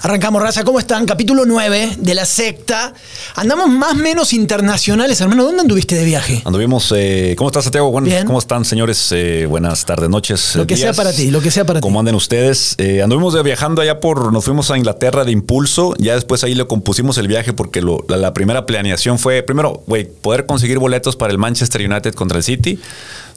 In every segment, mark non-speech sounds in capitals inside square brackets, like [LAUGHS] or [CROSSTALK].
Arrancamos, raza, ¿cómo están? Capítulo 9 de la secta. Andamos más o menos internacionales, hermano. ¿Dónde anduviste de viaje? Anduvimos, eh, ¿cómo estás, Santiago? Bueno, Bien. ¿Cómo están, señores? Eh, buenas tardes, noches. Lo que días. sea para ti, lo que sea para ti. ¿Cómo anden ustedes? Eh, anduvimos de viajando allá por, nos fuimos a Inglaterra de impulso. Ya después ahí le compusimos el viaje porque lo- la, la primera planeación fue, primero, güey, poder conseguir boletos para el Manchester United contra el City,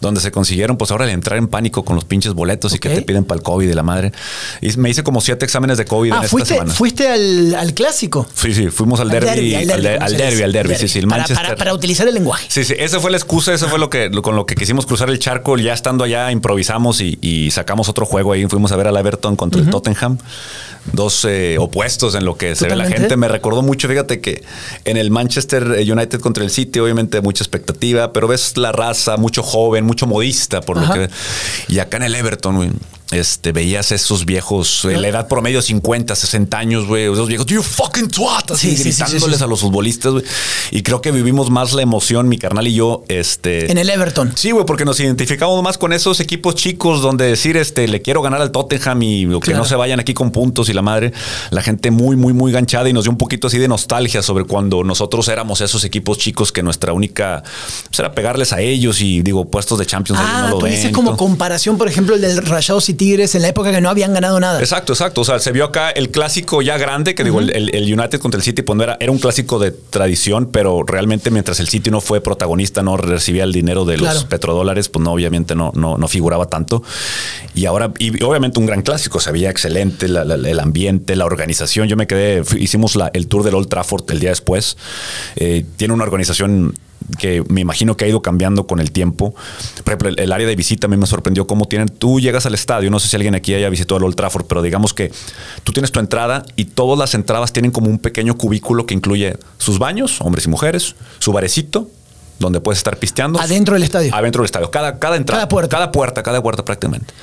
donde se consiguieron, pues ahora entrar en pánico con los pinches boletos y que te piden para el COVID de la madre. Y me hice como siete exámenes de COVID en Ah, esta fuiste, semana. fuiste al, al clásico. Sí, sí, fuimos al Al derby, al, al derbi, de- ¿cómo al se derby, al derby, sí, sí, el Para- Manchester. Para, para utilizar el lenguaje. Sí, sí, esa fue la excusa, eso fue lo que lo- con lo que quisimos cruzar el charco. Ya estando allá, improvisamos y, y sacamos otro juego ahí. Fuimos a ver al Everton contra el Tottenham. Dos eh, opuestos en lo que se ve la gente. Me recordó mucho, fíjate que en el Manchester United contra el City, obviamente mucha expectativa, pero ves la raza, mucho joven, mucho modista, por Ajá. lo que. Y acá en el Everton, güey, este, veías esos viejos, eh, la edad promedio 50, 60 años, güey, esos viejos, you fucking twat, así Sí, sí, sí, gritándoles sí, sí. a los futbolistas, güey. Y creo que vivimos más la emoción, mi carnal y yo, este. En el Everton. Sí, güey, porque nos identificamos más con esos equipos chicos donde decir, este, le quiero ganar al Tottenham y que Claro. no se vayan aquí con puntos y la madre, la gente muy, muy, muy ganchada y nos dio un poquito así de nostalgia sobre cuando nosotros éramos esos equipos chicos que nuestra única, pues era pegarles a ellos y digo, puestos de Champions Ah, no lo ven. como comparación, por ejemplo, el del Rayados y Tigres en la época que no habían ganado nada. Exacto, exacto. O sea, se vio acá el clásico ya grande, que digo, el, United contra el City, pues no era, era un clásico de tradición, pero realmente mientras el City no fue protagonista, no recibía el dinero de los petrodólares, pues no, obviamente no, no, no figuraba tanto. Y ahora, y obviamente un gran clásico, se veía excelente la- la- el ambiente, la organización. Yo me quedé, hicimos la- el tour del Old Trafford el día después. Eh, tiene una organización que me imagino que ha ido cambiando con el tiempo. Por ejemplo, el, el área de visita a mí me sorprendió cómo tienen. Tú llegas al estadio, no sé si alguien aquí haya visitado el Old Trafford, pero digamos que tú tienes tu entrada y todas las entradas tienen como un pequeño cubículo que incluye sus baños, hombres y mujeres, su barecito, donde puedes estar pisteando. Adentro del estadio. Adentro del estadio. Cada, cada entrada. Cada puerta. Cada puerta, cada puerta prácticamente.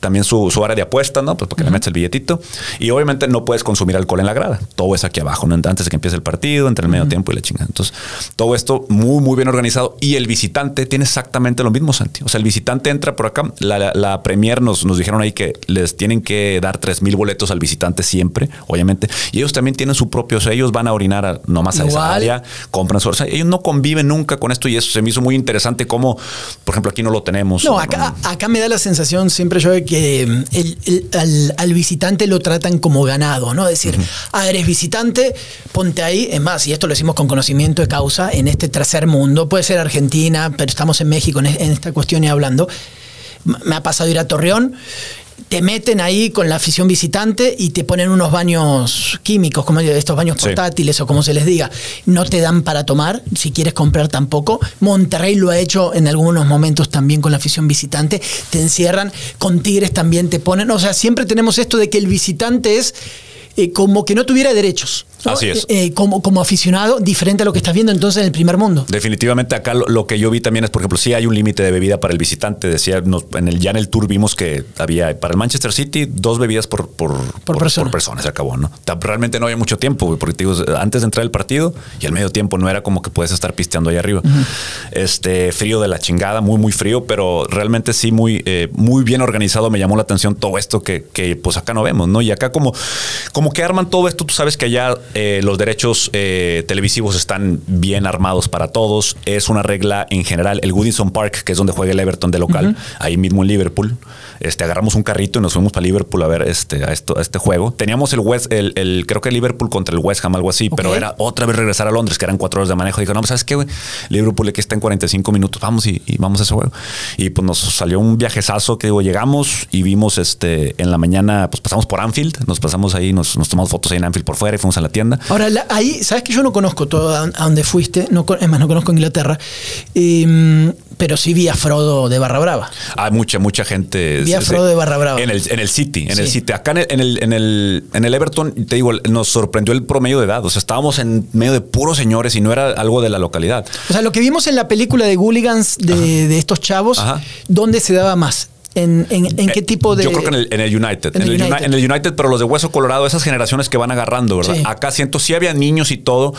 También su, su área de apuestas, ¿no? Pues porque le metes el billetito. Y obviamente no puedes consumir alcohol en la grada. Todo es aquí abajo, ¿no? Antes de que empiece el partido, entre el medio tiempo y la chingada. Entonces, todo esto muy, muy bien organizado. Y el visitante tiene exactamente lo mismo, Santi. O sea, el visitante entra por acá. La, la, la Premier nos, nos dijeron ahí que les tienen que dar 3 mil boletos al visitante siempre, obviamente. Y ellos también tienen su propio, o sea, ellos van a orinar a- nomás a esa Igual. área compran su. O sea, ellos no conviven nunca con esto y eso se me hizo muy interesante como, por ejemplo, aquí no lo tenemos. No, acá, acá me da la sensación siempre yo de que mm, el- el- al, al visitante lo tratan como ganado, ¿no? Es decir, ah, eres visitante, ponte ahí. Es más, y esto lo decimos con conocimiento de causa, en este tercer mundo, puede ser Argentina, pero estamos en México en, en esta cuestión y hablando. Me ha pasado ir a Torreón. Te meten ahí con la afición visitante y te ponen unos baños químicos, como estos baños Sí. portátiles o como se les diga. No te dan para tomar, si quieres comprar tampoco. Monterrey lo ha hecho en algunos momentos también con la afición visitante. Te encierran, con Tigres también te ponen. O sea, siempre tenemos esto de que el visitante es eh, como que no tuviera derechos. Así es. Eh, como, como aficionado, diferente a lo que estás viendo entonces en el primer mundo. Definitivamente acá lo, lo que yo vi también es, por ejemplo, sí hay un límite de bebida para el visitante. Decía, nos- en el, ya en el tour vimos que había para el Manchester City dos bebidas por, por, persona. persona, se acabó, ¿no? Realmente no había mucho tiempo, porque digo, antes de entrar el partido y al medio tiempo no era como que puedes estar pisteando ahí arriba. Este frío de la chingada, muy, muy frío, pero realmente sí muy, eh, muy bien organizado. Me llamó la atención todo esto que, que, pues acá no vemos, ¿no? Y acá como, como que arman todo esto, tú sabes que allá eh, los derechos eh, televisivos están bien armados para todos. Es una regla en general. El Goodison Park, que es donde juega el Everton de local, ahí mismo en Liverpool. Este, agarramos un carrito y nos fuimos para Liverpool a ver este, a, esto, a este juego. Teníamos el West, el, el- creo que Liverpool contra el West Ham, algo así, pero era otra vez regresar a Londres, que eran cuatro horas de manejo. Dijo, no, pues, ¿sabes qué, güey? Liverpool aquí está en 45 minutos, vamos y, y vamos a ese juego. Y pues nos salió un viajezazo que digo, llegamos y vimos este en la mañana, pues pasamos por Anfield, nos pasamos ahí, nos, nos tomamos fotos ahí en Anfield por fuera y fuimos a la tienda. Ahora, la- ahí, sabes que yo no conozco todo a, a donde fuiste, no, es más, no conozco Inglaterra, Em, pero sí vi a Frodo de Barra Brava. Hay mucha, mucha gente. Vi a Frodo de Barra Brava. En el, en el City, en el. City. Acá en el, en el, en el, en el Everton, te digo, nos sorprendió el promedio de edad. O sea, estábamos en medio de puros señores y no era algo de la localidad. O sea, lo que vimos en la película de Hooligans de, de estos chavos, Ajá. ¿dónde se daba más? ¿En, en, qué tipo de.? Yo creo que en el, en el United. En, el, United. en el United, pero los de Hueso Colorado, esas generaciones que van agarrando, ¿verdad? Acá siento, sí había niños y todo.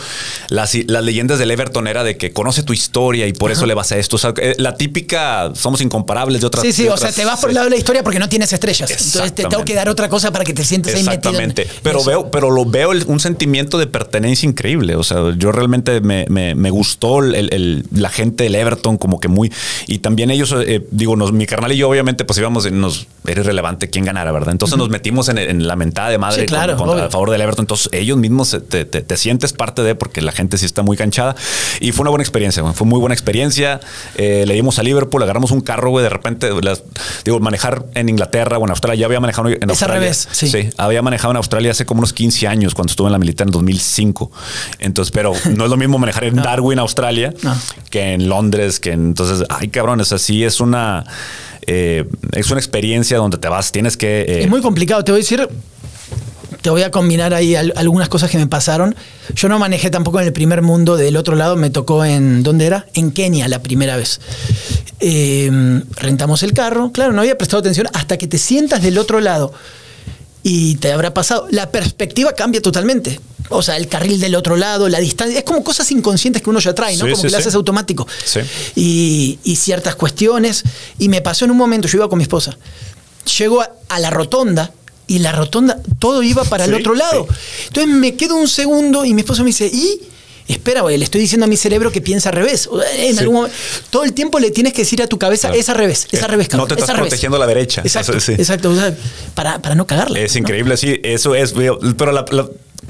Las, las leyendas del Everton era de que conoce tu historia y por eso le vas a esto. O sea, eh, la típica, somos incomparables de otras. Sí, sí, o sea, te vas por el lado de la historia porque no tienes estrellas. Entonces te tengo que dar otra cosa para que te sientes ahí metido. Exactamente. Pero veo, pero lo veo un sentimiento de pertenencia increíble. O sea, yo realmente me, me, gustó el, la gente del Everton, como que muy. Y también ellos, eh, digo, nos, mi carnal y yo, obviamente, pues íbamos, nos era irrelevante quién ganara, ¿verdad? Entonces nos metimos en, la mentada de madre a favor del Everton. Entonces ellos mismos te, sientes parte de porque la gente sí está muy canchada. Y fue una buena experiencia, fue muy buena experiencia. Eh, le dimos a Liverpool, agarramos un carro, güey, de repente, digo, manejar en Inglaterra o en Australia. Ya había manejado en Australia. revés, sí. había manejado en Australia hace como unos 15 años cuando estuve en la militar en 2005. Entonces, pero no es lo mismo manejar en [LAUGHS] Darwin, Australia, que en Londres, que entonces, ay, cabrón, es así, es una eh, es una experiencia donde te vas, tienes que... Eh, es muy complicado, te voy a decir, te voy a combinar ahí algunas cosas que me pasaron. Yo no manejé tampoco en el primer mundo, del otro lado me tocó en, ¿dónde era? En Kenia la primera vez. Eh, rentamos el carro, claro, no había prestado atención hasta que te sientas del otro lado y te habrá pasado. La perspectiva cambia totalmente. O sea, el carril del otro lado, la distancia. Es como cosas inconscientes que uno ya trae, ¿no? como que lo haces automático. Y, ciertas cuestiones. Y me pasó en un momento, yo iba con mi esposa. Llego a, la rotonda y la rotonda, todo iba para el otro lado. Entonces me quedo un segundo y mi esposa me dice, ¿y? espera, güey, le estoy diciendo a mi cerebro que piensa al revés. En algún todo el tiempo le tienes que decir a tu cabeza, es al revés, es al revés, No te estás protegiendo a la derecha. Exacto, exacto para, para, no cagarla. Es increíble, sí, eso es, pero la,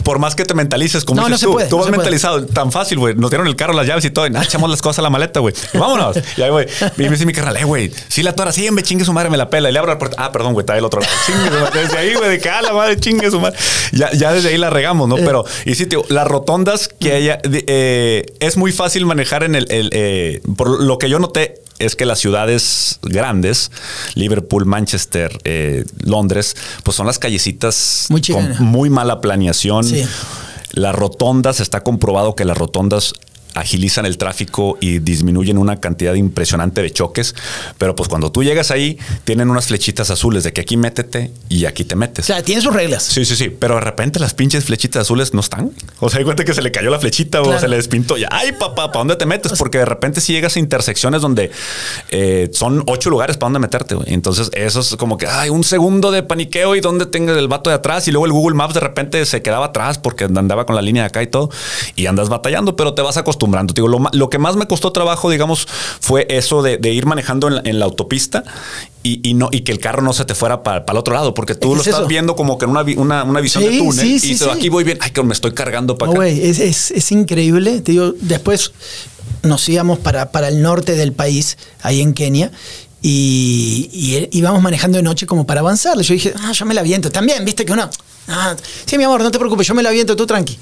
por más que te mentalices, como no, dices tú, tú vas mentalizado tan fácil, güey. Nos dieron el carro, las llaves y todo. Y, echamos las cosas a la maleta, güey. Vámonos. Y ahí, güey. Y me dice mi carnal, eh, güey, si la tora, sí, me chingue su madre, me la pela. Y le abro la puerta. Ah, perdón, güey, está del otro lado. Chingue su madre. Desde ahí, güey, de que, ah, la madre, chingue su madre. Ya, ya desde ahí la regamos, ¿no? Eh. Pero, y sí, tío, las rotondas que haya, eh, es muy fácil manejar en el, el eh, por lo que yo noté, es que las ciudades grandes, Liverpool, Manchester, eh, Londres, pues son las callecitas con muy mala planeación. Las rotondas, está comprobado que las rotondas agilizan el tráfico y disminuyen una cantidad impresionante de choques. Pero pues cuando tú llegas ahí, tienen unas flechitas azules de que aquí métete y aquí te metes. O sea, tienen sus reglas. Sí, sí, sí. Pero de repente las pinches flechitas azules no están. O sea, hay cuenta que se le cayó la flechita o se le despintó. Ya, ay, papá, ¿para dónde te metes? Porque de repente si llegas a intersecciones donde eh, son ocho lugares para dónde meterte. Entonces, eso es como que hay un segundo de paniqueo y donde tengas el vato de atrás. Y luego el Google Maps de repente se quedaba atrás porque andaba con la línea de acá y todo. Y andas batallando, pero te vas a acostumbrar Digo, lo, que más me costó trabajo, digamos, fue eso de, ir manejando en la, autopista y, no, y que el carro no se te fuera para, el otro lado, porque tú lo estás viendo como que en una, una, visión de túnel y aquí voy bien, ay, que me estoy cargando para acá. es, increíble. Te digo, después nos íbamos para, para el norte del país, ahí en Kenia, y, íbamos manejando de noche como para avanzar. Yo dije, ah, yo me la viento. También, viste que uno Ah, sí, mi amor, no te preocupes, yo me la aviento, tú tranqui.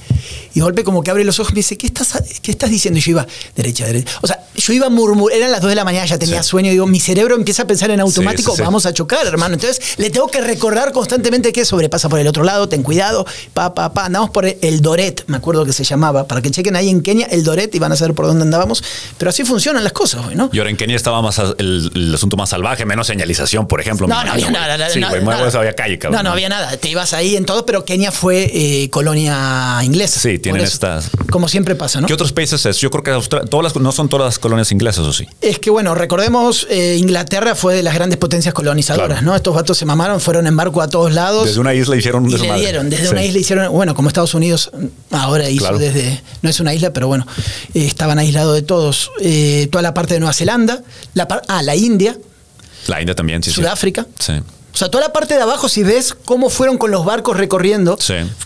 Y golpe como que abre los ojos y me dice, ¿qué estás, ¿qué estás diciendo? Y yo iba, derecha, derecha. O sea, yo iba a murmurar, eran las 2 de la mañana, ya tenía sueño, digo, mi cerebro empieza a pensar en automático, vamos a chocar, hermano. Entonces le tengo que recordar constantemente que sobrepasa por el otro lado, ten cuidado, pa, pa, pa. Andamos por el Doret, me acuerdo que se llamaba, para que chequen ahí en Kenia el Doret y van a saber por dónde andábamos. Pero así funcionan las cosas hoy, ¿no? Y ahora en Kenia estaba más el, asunto más salvaje, menos señalización, por ejemplo. No, no había nada. Sí, no, había calle, cabrón. No, no había nada. Te ibas ahí en todo, pero Kenia fue eh, colonia inglesa. Sí, tienen estas. Como siempre pasa, ¿no? ¿Qué otros países es? Yo creo que todas las, no son todas las colonias inglesas, ¿o sí? Es que, bueno, recordemos, eh, Inglaterra fue de las grandes potencias colonizadoras, ¿no? Estos vatos se mamaron, fueron en barco a todos lados. Desde una isla hicieron un y le dieron, desde una isla hicieron, bueno, como Estados Unidos ahora hizo desde, no es una isla, pero bueno, eh, estaban aislados de todos. toda la parte de Nueva Zelanda, la, ah, la India. La India también, sí. Sudáfrica. Sí. O sea, toda la parte de abajo, si ves cómo fueron con los barcos recorriendo,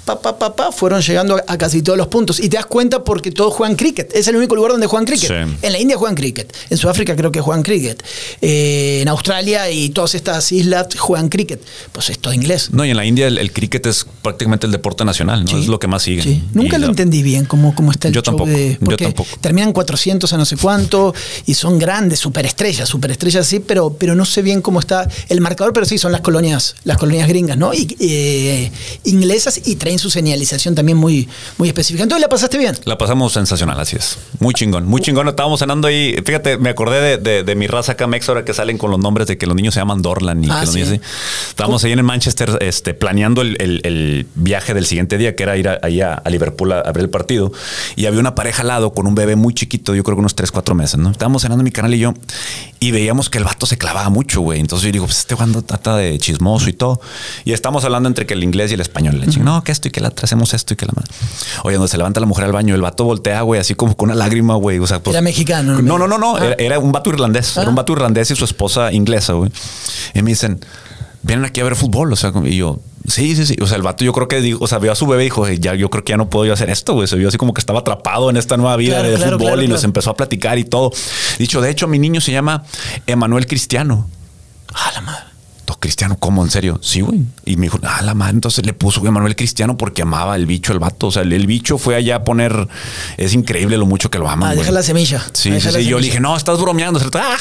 pa, pa, pa, fueron llegando a, casi todos los puntos. Y te das cuenta porque todos juegan cricket. Es el único lugar donde juegan cricket. En la India juegan cricket. En Sudáfrica creo que juegan cricket. Eh, en Australia y todas estas islas juegan cricket. Pues es todo inglés. No, y en la India el, cricket es prácticamente el deporte nacional, ¿no? Es lo que más siguen. Nunca lo entendí bien cómo, cómo está el yo tampoco, yo tampoco. terminan 400 a no sé cuánto y son grandes, superestrellas, superestrellas sí, pero, pero no sé bien cómo está el marcador, pero sí, son las las colonias, las colonias gringas, ¿no? Y, eh, inglesas y traen su señalización también muy, muy específica. Entonces la pasaste bien. La pasamos sensacional, así es. Muy chingón, muy chingón. Estábamos cenando ahí. Fíjate, me acordé de, mi raza acá, Mex, ahora que salen con los nombres de que los niños se llaman Dorlan y ah, que los niños Estábamos ahí en Manchester este, planeando el, viaje del siguiente día, que era ir ahí a, Liverpool a, ver el partido. Y había una pareja al lado con un bebé muy chiquito, yo creo que unos 3, 4 meses, ¿no? Estábamos cenando mi canal y yo y veíamos que el vato se clavaba mucho, güey. Entonces yo digo, pues este cuando trata de chismoso y todo. Y estamos hablando entre que el inglés y el español. Le no, que esto y que la hacemos esto y que la madre. Oye, donde se levanta la mujer al baño, el vato voltea, güey, así como con una lágrima, güey. O sea, pues, era mexicano. No, no, no, no. Ah. Era, un vato irlandés. Era un ah. vato irlandés y su esposa inglesa, güey. Y me dicen, vienen aquí a ver fútbol. O sea, y yo, sí, sí, sí. O sea, el vato yo creo que dijo, o sea, vio a su bebé y dijo, ya, yo creo que ya no puedo yo hacer esto, güey. Se vio así como que estaba atrapado en esta nueva vida de fútbol y nos empezó a platicar y todo. Dicho, de hecho, mi niño se llama Emanuel Cristiano. Ah, la madre. Cristiano, ¿cómo? ¿En serio? Sí, güey. Y me dijo, ah, la madre, entonces le puso güey, Manuel Cristiano porque amaba el bicho, el vato. O sea, el, bicho fue allá a poner. Es increíble lo mucho que lo ama. Ah, deja la semilla. Sí, sí, sí. Yo le dije, no, estás bromeando. Ah,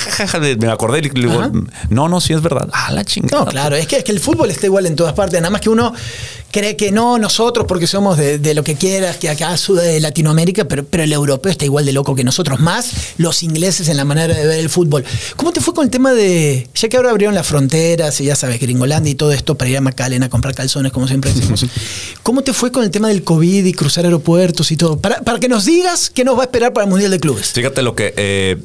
me acordé y le digo, no, no, sí es verdad. Ah, la chingada. No, claro, es que, es que el fútbol está igual en todas partes. Nada más que uno cree que no, nosotros porque somos de, lo que quieras, que acá de Latinoamérica, pero, pero el europeo está igual de loco que nosotros, más los ingleses en la manera de ver el fútbol. ¿Cómo te fue con el tema de, ya que ahora abrieron las fronteras y ya sabes, Gringolandia y todo esto para ir a McAllen a comprar calzones, como siempre decimos, [LAUGHS] ¿cómo te fue con el tema del COVID y cruzar aeropuertos y todo? Para, para que nos digas qué nos va a esperar para el Mundial de Clubes. Fíjate lo que... Eh,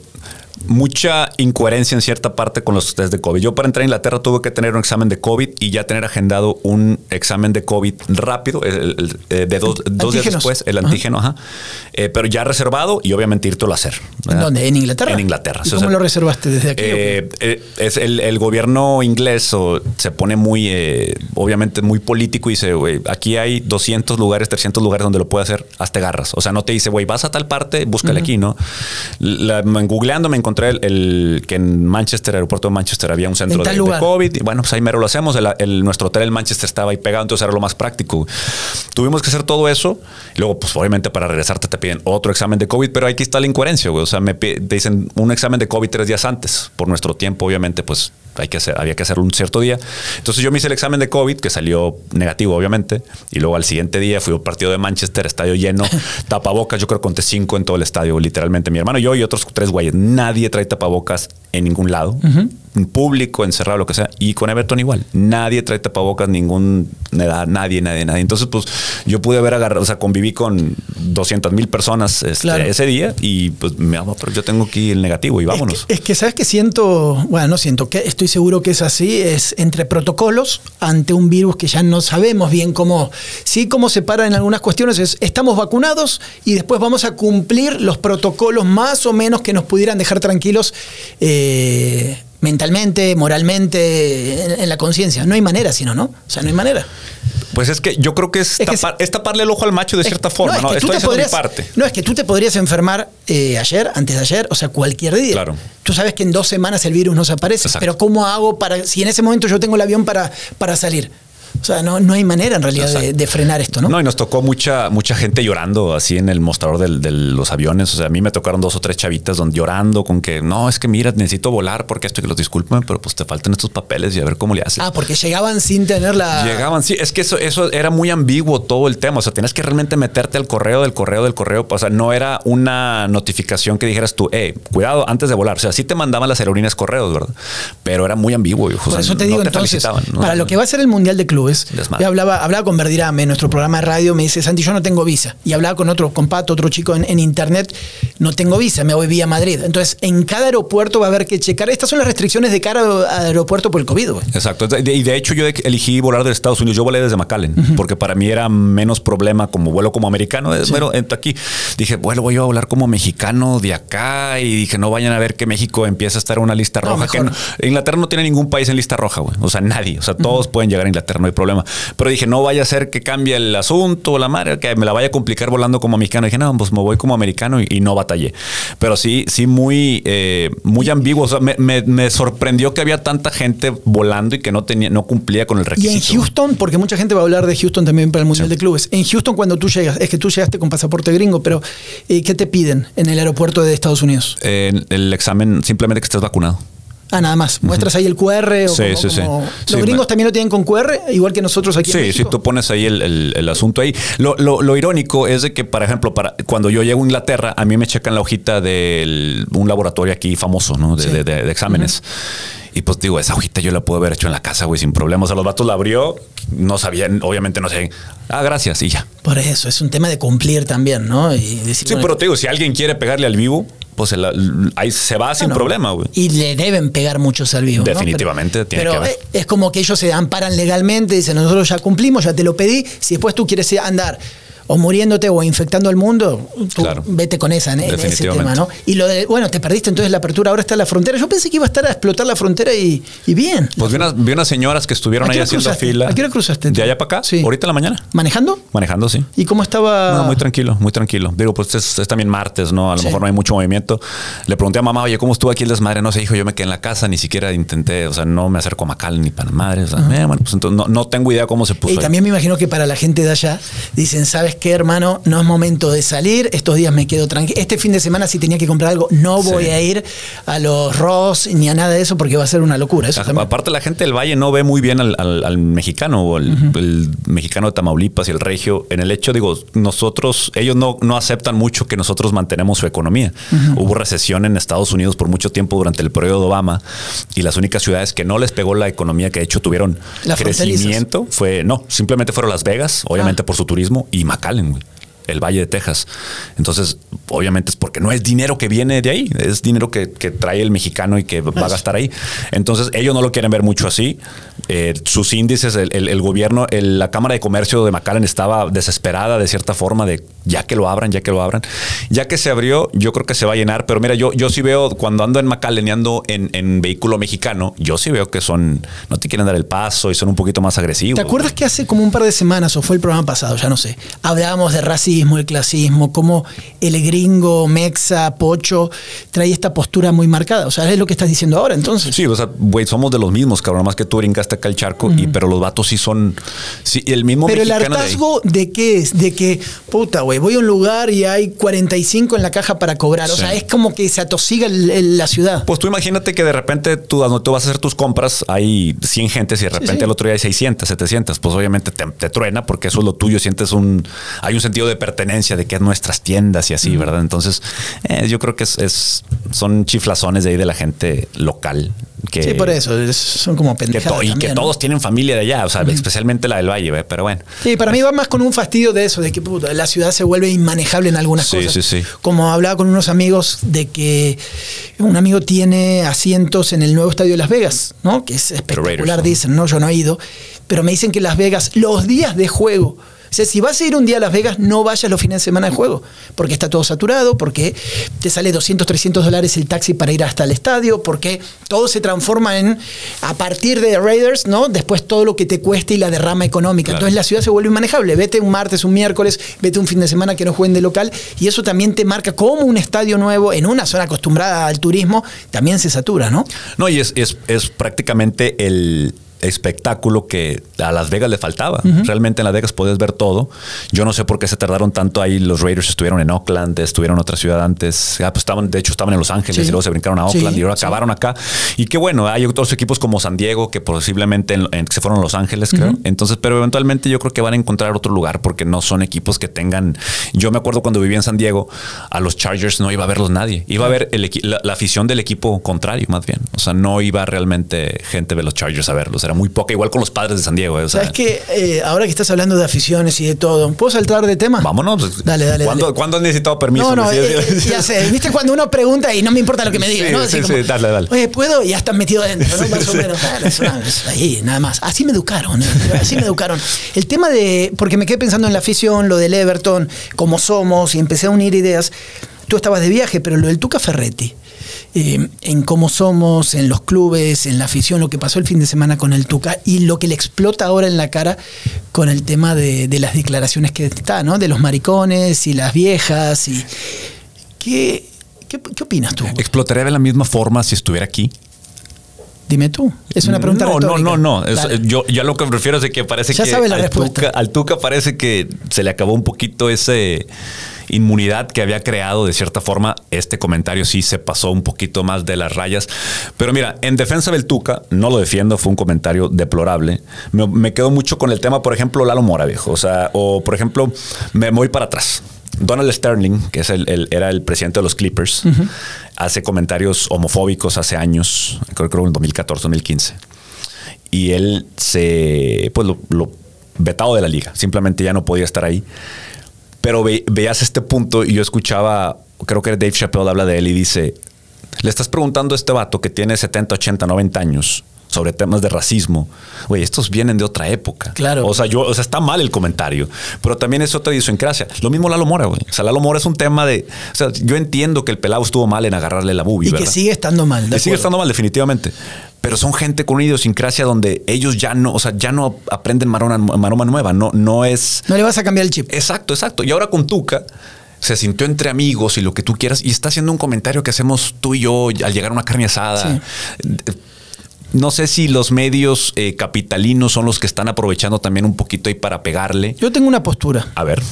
mucha incoherencia en cierta parte con los test de COVID. Yo para entrar a Inglaterra tuve que tener un examen de COVID y ya tener agendado un examen de COVID rápido, eh, de dos, días después, el antígeno, ajá. Eh, pero ya reservado y obviamente irte a hacer. ¿En dónde? ¿En Inglaterra? En Inglaterra. cómo lo reservaste desde aquí? Eh, es el, gobierno inglés se pone muy, obviamente muy político y dice, güey, aquí hay 200 lugares, 300 lugares donde lo puede hacer, hasta garras. O sea, no te dice, güey, vas a tal parte, búscale aquí, ¿no? La, googleando me encontré el, que en Manchester, aeropuerto de Manchester, había un centro de, COVID. Y bueno, pues ahí mero lo hacemos. El, nuestro hotel en Manchester estaba ahí pegado, entonces era lo más práctico. Tuvimos que hacer todo eso. Y luego, pues obviamente para regresarte te piden otro examen de COVID, pero aquí está la incoherencia, güey. O sea, me dicen un examen de COVID tres días antes. Por nuestro tiempo, obviamente, pues hay que hacer, había que hacerlo un cierto día. Entonces yo me hice el examen de COVID, que salió negativo, obviamente. Y luego al siguiente día fui al partido de Manchester, estadio lleno, [LAUGHS] tapabocas. Yo creo que conté cinco en todo el estadio, literalmente. Mi hermano, yo y otros tres güeyes. Nadie trae tapabocas en ningún lado público, encerrado, lo que sea. Y con Everton igual. Nadie trae tapabocas, ningún edad, nadie, nadie, nadie. Entonces, pues yo pude haber agarrado, o sea, conviví con 200 mil personas este, ese día y pues me amo, pero yo tengo aquí el negativo y vámonos. Es que, sabes que siento, bueno, no siento, que estoy seguro que es así, es entre protocolos ante un virus que ya no sabemos bien cómo, sí, cómo se para en algunas cuestiones, es estamos vacunados y después vamos a cumplir los protocolos más o menos que nos pudieran dejar tranquilos. Eh, mentalmente, moralmente, en, la conciencia. No hay manera, sino, ¿no? O sea, no hay manera. Pues es que yo creo que es, taparle el ojo al macho de cierta forma. No, es que tú te parte. No, es que tú te podrías enfermar eh, ayer, antes de ayer, o sea, cualquier día. Claro. Tú sabes que en dos semanas el virus no se aparece. Pero ¿cómo hago para, si en ese momento yo tengo el avión para, para salir? O sea, no, no hay manera en realidad de, frenar esto, ¿no? No, y nos tocó mucha, mucha gente llorando así en el mostrador de los aviones. O sea, a mí me tocaron dos o tres chavitas donde llorando con que no, es que mira, necesito volar porque esto que los disculpen, pero pues te faltan estos papeles y a ver cómo le haces. Ah, porque llegaban sin tener la. Llegaban, sí, es que eso, eso era muy ambiguo todo el tema. O sea, tienes que realmente meterte al correo del correo del correo. O sea, no era una notificación que dijeras tú, eh, cuidado antes de volar. O sea, sí te mandaban las aerolíneas correos, ¿verdad? Pero era muy ambiguo. Por eso te digo, entonces, para lo que va a ser el Mundial de Clubes, ya hablaba hablaba, con Verdirame en nuestro programa de radio, me dice, Santi, yo no tengo visa. Y hablaba con otro, con Pato, otro chico en, internet, no tengo visa, me voy vía Madrid. Entonces, en cada aeropuerto va a haber que checar. Estas son las restricciones de cara al aeropuerto por el COVID. Exacto. Y de hecho, yo elegí volar de Estados Unidos. Yo volé desde McAllen, porque para mí era menos problema como vuelo como americano. Sí. Bueno, aquí dije, bueno, voy a volar como mexicano de acá. Y dije, no vayan a ver que México empieza a estar en una lista roja. Inglaterra no tiene ningún país en lista roja, güey. O sea, nadie. O sea, todos pueden llegar a Inglaterra, no hay problema. Pero dije, no vaya a ser que cambie el asunto, la madre, que me la vaya a complicar volando como mexicano. dije, no, pues me voy como americano y, no batallé. Pero sí, sí, muy, eh, muy ambiguo. me, sorprendió que había tanta gente volando y que no tenía, no cumplía con el requisito. Y en Houston, porque mucha gente va a hablar de Houston también para el Mundial de Clubes. En Houston, cuando tú llegas, es que tú llegaste con pasaporte gringo, pero eh, ¿qué te piden en el aeropuerto de Estados Unidos? el examen, simplemente que estés vacunado. Ah, nada más. Muestras ahí el QR o Sí, como- sí, sí. como- Sí, Los gringos también lo tienen con QR, igual que nosotros aquí en Sí, México. si tú pones ahí el, el- el asunto ahí. Lo, lo- lo irónico es de que, por ejemplo, para, cuando yo llego a Inglaterra, a mí me checan la hojita de un laboratorio aquí famoso, ¿no? De, Sí. de- de- de exámenes. Y pues digo, esa hojita yo la puedo haber hecho en la casa, güey, sin problemas. A los vatos la abrió, no sabían, obviamente no sé. Ah, gracias, y ya. Por eso, es un tema de cumplir también, ¿no? Y decir, Sí, bueno, pero te digo, si alguien quiere pegarle al vivo, pues el- ahí se va sin Bueno, problema, güey. Y le deben pegar muchos al vivo. ¿no? Definitivamente Pero, tiene pero que haber. eh, es como que ellos se amparan legalmente, dicen, nosotros ya cumplimos, ya te lo pedí. Si después tú quieres andar o muriéndote o infectando al mundo, tú Claro. vete con esa en, en ese Definitivamente. tema, ¿no? Y lo de, bueno, te perdiste entonces la apertura, ahora está la frontera. Yo pensé que iba a estar a explotar la frontera y, y bien. Pues vi unas, vi unas señoras que estuvieron ¿A qué ahí haciendo cruzaste? fila. ¿A qué hora cruzaste? De allá para acá. Sí. Ahorita en la mañana. ¿Manejando? Manejando, sí. ¿Y cómo estaba? No, muy tranquilo, muy tranquilo. Digo, pues es, es también martes, ¿no? A lo Sí. mejor no hay mucho movimiento. Le pregunté a mamá, oye, ¿cómo estuvo aquí el desmadre? No sé, dijo, yo me quedé en la casa, ni siquiera intenté, o sea, no me acerco a Macal ni para madre. O sea, eh, bueno, pues entonces no, no tengo idea cómo se puso. Y ahí. también me imagino que para la gente de allá dicen, ¿sabes qué, hermano? No es momento de salir, estos días me quedo tranquilo. Este fin de semana si tenía que comprar algo, no voy Sí. a ir a los Ross ni a nada de eso porque va a ser una locura. Eso A- también. Aparte, la gente del Valle no ve muy bien al, al- al mexicano o el, el mexicano de Tamaulipas y el regio. En el hecho, digo, nosotros, ellos no, no aceptan mucho que nosotros mantenemos su economía. Hubo recesión en Estados Unidos por mucho tiempo durante el periodo de Obama y las únicas ciudades que no les pegó la economía, que de hecho tuvieron crecimiento, fue, no, simplemente fueron Las Vegas, obviamente Ah. por su turismo, y McAllen, güey. El Valle de Texas. Entonces, obviamente es porque no es dinero que viene de ahí, es dinero que, que trae el mexicano y que va a gastar ahí. Entonces, ellos no lo quieren ver mucho así. Eh, sus índices, el, el- el gobierno, el- la Cámara de Comercio de McAllen estaba desesperada de cierta forma de ya que lo abran, ya que lo abran. Ya que se abrió, yo creo que se va a llenar. Pero mira, yo, yo sí veo, cuando ando en McAllen y ando en, en vehículo mexicano, yo sí veo que son, no te quieren dar el paso y son un poquito más agresivos. ¿Te acuerdas que hace como un par de semanas, o fue el programa pasado, ya no sé, hablábamos de racismo, el clasismo, cómo el gringo, mexa, pocho, trae esta postura muy marcada? O sea, es lo que estás diciendo ahora, entonces. Sí, o sea, güey, somos de los mismos, cabrón. Más que tú brincaste acá el charco, y, pero los vatos sí son. Sí, el mismo Pero el mexicano de hartazgo de, qué es? De que, puta, güey, voy a un lugar y hay 45 en la caja para cobrar. O Sí. sea, es como que se atosiga el- el- la ciudad. Pues tú imagínate que de repente tú, cuando tú vas a hacer tus compras, hay 100 gentes y de repente sí. el otro día hay 600, 700. Pues obviamente te, te truena porque eso es lo tuyo. Sientes un. Hay un sentido de pertenencia de que es nuestras tiendas y así, ¿verdad? Entonces, eh, yo creo que es, es- son chiflazones de ahí de la gente local. Que, sí, por eso, es- son como que pendejadas to- y que todos tienen familia de allá, o sea, especialmente la del Valle, ¿ve? pero bueno. Sí, para mí va más con un fastidio de eso, de que puta, la ciudad se vuelve inmanejable en algunas Sí, cosas. sí, sí. Como hablaba con unos amigos de que un amigo tiene asientos en el nuevo estadio de Las Vegas, ¿no? Que es espectacular, Raiders, ¿no? dicen, ¿no? Yo no he ido, pero me dicen que Las Vegas, los días de juego, o sea, si vas a ir un día a Las Vegas, no vayas los fines de semana de juego, porque está todo saturado, porque te sale 200, 300 dólares el taxi para ir hasta el estadio, porque todo se transforma en, a partir de Raiders, ¿no? Después todo lo que te cueste y la derrama económica. Claro. Entonces la ciudad se vuelve inmanejable. Vete un martes, un miércoles, vete un fin de semana que no jueguen de local, y eso también te marca como un estadio nuevo en una zona acostumbrada al turismo, también se satura, ¿no? No, y es, es, es prácticamente el espectáculo que a Las Vegas le faltaba. Realmente en Las Vegas puedes ver todo. Yo no sé por qué se tardaron tanto ahí. Los Raiders estuvieron en Oakland, estuvieron en otra ciudad antes. Ah, pues estaban, de hecho, estaban en Los Ángeles Sí. y luego se brincaron a Sí, Oakland y ahora sí. acabaron acá. Y qué bueno, hay otros equipos como San Diego que posiblemente en- en- se fueron a Los Ángeles, creo. Entonces, pero eventualmente yo creo que van a encontrar otro lugar porque no son equipos que tengan. Yo me acuerdo cuando vivía en San Diego, a los Chargers no iba a verlos nadie. Iba a ver el la, la afición del equipo contrario, más bien. O sea, no iba realmente gente de los Chargers a verlos. Era muy poca, igual con los padres de San Diego. eh, o sea, ¿Sabes que ahora que estás hablando de aficiones y de todo, ¿puedo saltar de tema? Vámonos. pues, Dale, dale, ¿Cuándo, dale. ¿cuándo has necesitado permiso? No, no, Sí, eh, eh, ya sé. ¿Viste cuando uno pregunta y no me importa lo que me diga, Sí, ¿no? Así sí, como, sí, dale, dale. Oye, ¿puedo? Y ya estás metido adentro, ¿no? Más o menos. Claro, es una- es ahí, nada más. Así me educaron, ¿eh? así me educaron. El tema de, porque me quedé pensando en la afición, lo del Everton, cómo somos, y empecé a unir ideas. Tú estabas de viaje, pero lo del Tuca Ferretti, eh, en cómo somos, en los clubes, en la afición, lo que pasó el fin de semana con el Tuca y lo que le explota ahora en la cara con el tema de, de las declaraciones que está, ¿no? De los maricones y las viejas y... ¿Qué, qué, qué opinas tú? ¿Explotaría de la misma forma si estuviera aquí? Dime tú. Es una pregunta No, retórica. no, no, no. Es- yo ya lo que me refiero es de que parece Ya que sabe la al. Tuca, al Tuca parece que se le acabó un poquito ese inmunidad que había creado de cierta forma, este comentario sí se pasó un poquito más de las rayas. Pero mira, en defensa del Tuca, no lo defiendo, fue un comentario deplorable. Me, quedo mucho con el tema, por ejemplo, Lalo Mora, viejo. O sea, o por ejemplo, me voy para atrás. Donald Sterling, que es el, era el presidente de los Clippers, hace comentarios homofóbicos hace años, creo que en 2014, 2015. Y él se, pues lo, vetado de la liga, simplemente ya no podía estar ahí. Pero veías este punto y yo escuchaba, creo que Dave Chappelle habla de él y dice, le estás preguntando a este vato que tiene 70, 80, 90 años sobre temas de racismo. Güey, estos vienen de otra época. Claro. O sea, yo, o sea, está mal el comentario, pero también es otra idiosincrasia. Lo mismo Lalo Mora, güey. O sea, Lalo Mora es un tema de. O sea, yo entiendo que el pelado estuvo mal en agarrarle la bubi. Y que sigue estando mal. Y sigue estando mal, definitivamente. Pero son gente con una idiosincrasia donde ellos ya no, o sea, ya no aprenden maroma, maroma nueva. No, no es. No le vas a cambiar el chip. Exacto, exacto. Y ahora con Tuca se sintió entre amigos y lo que tú quieras y está haciendo un comentario que hacemos tú y yo al llegar a una carne asada. No sé si los medios eh, capitalinos son los que están aprovechando también un poquito ahí para pegarle. Yo tengo una postura. A ver.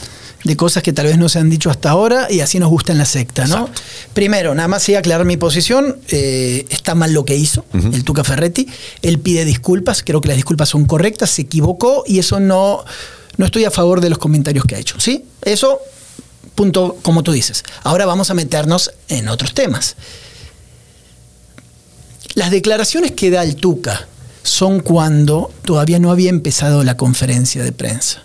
De cosas que tal vez no se han dicho hasta ahora y así nos gusta en la secta, ¿no? Primero, nada más sí aclarar mi posición. Eh, está mal lo que hizo el Tuca Ferretti. Él pide disculpas. Creo que las disculpas son correctas. Se equivocó y eso no. No estoy a favor de los comentarios que ha hecho. ¿Sí? Eso, punto, como tú dices. Ahora vamos a meternos en otros temas. Las declaraciones que da el Tuca son cuando todavía no había empezado la conferencia de prensa.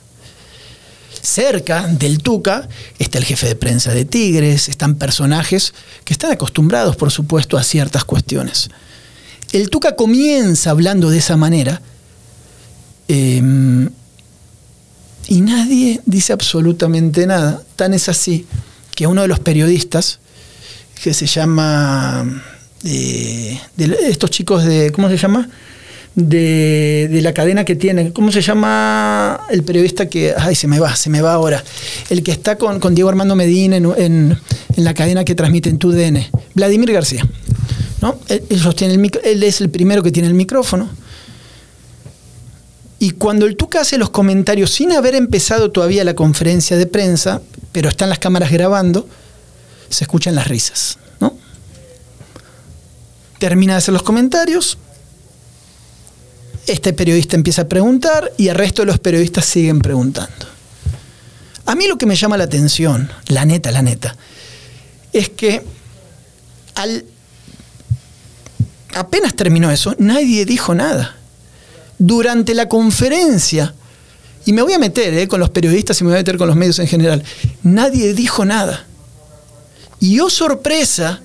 Cerca del Tuca está el jefe de prensa de Tigres, están personajes que están acostumbrados, por supuesto, a ciertas cuestiones. El Tuca comienza hablando de esa manera em, y nadie dice absolutamente nada. Tan es así que uno de los periodistas, que se llama de, estos chicos de, ¿cómo se llama? De, la cadena que tienen. ¿Cómo se llama el periodista que, ay, se me va, se me va ahora? El que está con, Diego Armando Medina en, la cadena que transmite en TUDN, Vladimir García. ¿no? Él, él es el primero que tiene el micrófono. Y cuando el Tuca hace los comentarios sin haber empezado todavía la conferencia de prensa, pero están las cámaras grabando, se escuchan las risas termina de hacer los comentarios, este periodista empieza a preguntar y el resto de los periodistas siguen preguntando. A mí lo que me llama la atención, la neta, la neta, es que al apenas terminó eso, nadie dijo nada. Durante la conferencia, y me voy a meter eh, con los periodistas y me voy a meter con los medios en general, nadie dijo nada. Y yo oh, sorpresa,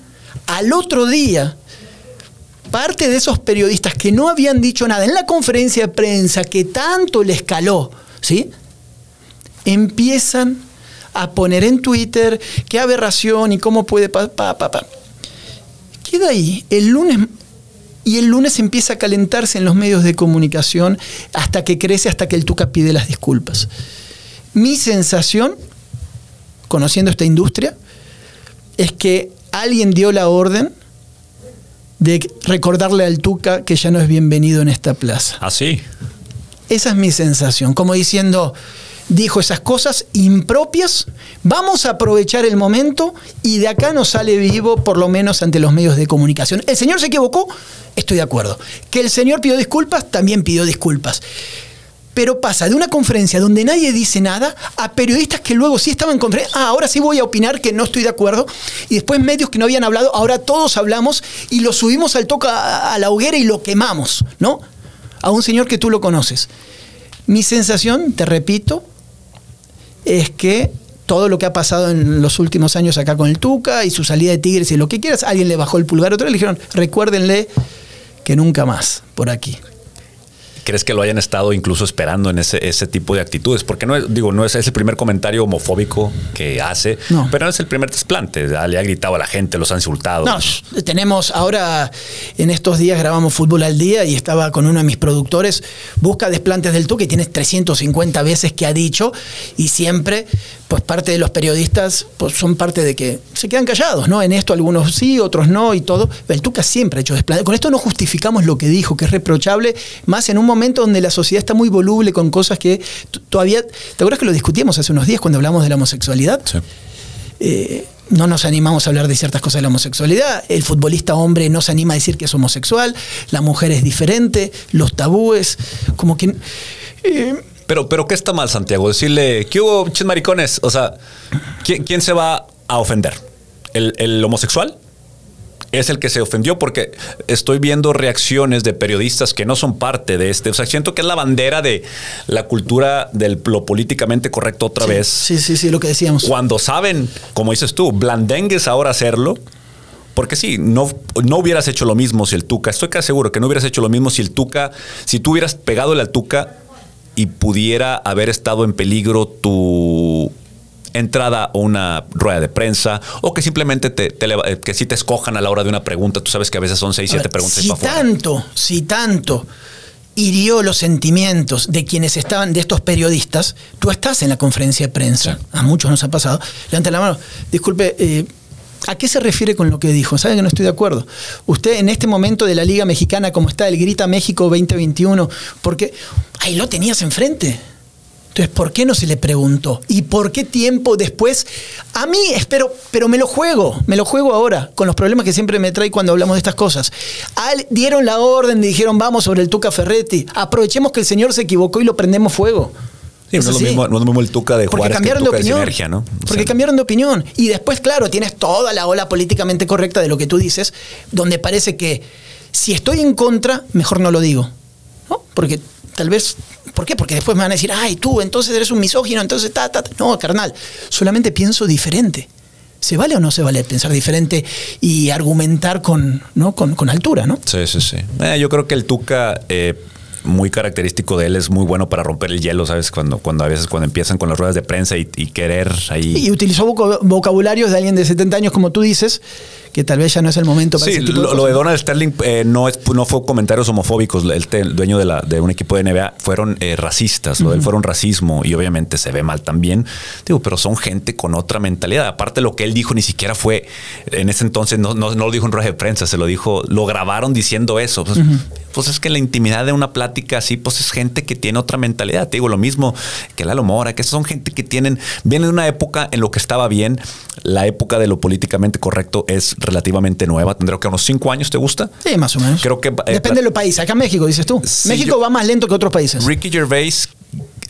al otro día, parte de esos periodistas que no habían dicho nada en la conferencia de prensa que tanto les caló, ¿sí? Empiezan a poner en Twitter qué aberración y cómo puede... Pa, pa, pa, Queda ahí. El lunes y el lunes empieza a calentarse en los medios de comunicación hasta que crece, hasta que el Tuca pide las disculpas. Mi sensación, conociendo esta industria, es que alguien dio la orden de recordarle al Tuca que ya no es bienvenido en esta plaza. Así. Ah, Esa es mi sensación, como diciendo, dijo esas cosas impropias, vamos a aprovechar el momento y de acá no sale vivo, por lo menos ante los medios de comunicación. El señor se equivocó, estoy de acuerdo. Que el señor pidió disculpas, también pidió disculpas. Pero pasa de una conferencia donde nadie dice nada a periodistas que luego sí estaban en conferencia. Ah, ahora sí voy a opinar que no estoy de acuerdo. Y después medios que no habían hablado, ahora todos hablamos y lo subimos al toque a, la hoguera y lo quemamos, ¿no? A un señor que tú lo conoces. Mi sensación, te repito, es que todo lo que ha pasado en los últimos años acá con el Tuca y su salida de Tigres y lo que quieras, alguien le bajó el pulgar, otro le dijeron, recuérdenle que nunca más por aquí. ¿Crees que lo hayan estado incluso esperando en ese, ese tipo de actitudes? Porque no es, digo, no es, el primer comentario homofóbico que hace, pero no es el primer desplante. Le ha gritado a la gente, los ha insultado. No, tenemos ahora, en estos días grabamos Fútbol al Día y estaba con uno de mis productores, busca desplantes del tú, que tienes 350 veces que ha dicho, y siempre, pues parte de los periodistas pues, son parte de que se quedan callados, ¿no? En esto algunos sí, otros no y todo. El Tuca siempre ha hecho desplantes. Con esto no justificamos lo que dijo, que es reprochable, más en un momento donde la sociedad está muy voluble con cosas que todavía. ¿Te acuerdas que lo discutíamos hace unos días cuando hablamos de la homosexualidad? Sí. eh, no nos animamos a hablar de ciertas cosas de la homosexualidad, el futbolista hombre no se anima a decir que es homosexual, la mujer es diferente, los tabúes, como que... Eh, pero, pero, ¿qué está mal, Santiago? Decirle, ¿qué hubo, chis maricones? O sea, ¿quién, se va a ofender? ¿El, el homosexual? es el que se ofendió porque estoy viendo reacciones de periodistas que no son parte de este. O sea, siento que es la bandera de la cultura de lo políticamente correcto otra vez. Sí, sí, sí, lo que decíamos. Cuando saben, como dices tú, blandengues ahora hacerlo. Porque sí, no, no hubieras hecho lo mismo si el Tuca, estoy casi seguro que no hubieras hecho lo mismo si el Tuca, si tú hubieras pegado el Tuca y pudiera haber estado en peligro tu entrada o una rueda de prensa o que simplemente te, eh, que si te escojan a la hora de una pregunta. Tú sabes que a veces son seis, siete preguntas. Si tanto, si tanto hirió los sentimientos de quienes estaban, de estos periodistas, tú estás en la conferencia de prensa, a muchos nos ha pasado, levanta la mano, disculpe, eh, ¿A qué se refiere con lo que dijo? ¿Sabe que no estoy de acuerdo? Usted en este momento de la Liga Mexicana, como está el Grita México 2021, porque ahí lo tenías enfrente. Entonces, ¿por qué no se le preguntó? ¿Y por qué tiempo después? A mí, espero, pero me lo juego, me lo juego ahora, con los problemas que siempre me trae cuando hablamos de estas cosas. dieron la orden, dijeron, vamos sobre el Tuca Ferretti, aprovechemos que el señor se equivocó y lo prendemos fuego. Sí, no, es lo mismo, no, es lo mismo, el Tuca de Juárez porque cambiaron que el tuca de, opinión, ¿no? porque cambiaron de opinión. Y después, claro, tienes toda la ola políticamente correcta de lo que tú dices, donde parece que si estoy en contra, mejor no lo digo. ¿no? Porque tal vez ¿Por qué? Porque después me van a decir, ay, tú, entonces eres un misógino, entonces ta, ta, ta. No, carnal, solamente pienso diferente. ¿Se vale o no se vale pensar diferente y argumentar con, ¿no? con, con altura, no? Sí, sí, sí. Eh, yo creo que el Tuca eh, muy característico de él, es muy bueno para romper el hielo, ¿sabes? Cuando, cuando a veces cuando empiezan con las ruedas de prensa y, querer ahí... Y utilizó vocabularios de alguien de 70 años, como tú dices, que tal vez ya no es el momento para sí, ese tipo de lo, de Donald Sterling eh, no, es, no fue comentarios homofóbicos. El, dueño de, la, de un equipo de NBA fueron eh, racistas, lo de él fueron racismo y obviamente se ve mal también. Digo, pero son gente con otra mentalidad. Aparte, lo que él dijo ni siquiera fue en ese entonces, no, no, lo dijo en rueda de prensa, se lo dijo, lo grabaron diciendo eso. Pues, pues es que la intimidad de una plática así, pues es gente que tiene otra mentalidad. Te digo lo mismo que Lalo Mora, que son gente que tienen, vienen de una época en lo que estaba bien. La época de lo políticamente correcto es relativamente nueva. Tendrá que unos cinco años, ¿te gusta? Sí, más o menos. Creo que. Eh, Depende de los países. Acá en México, dices tú. México va más lento que otros países. Ricky Gervais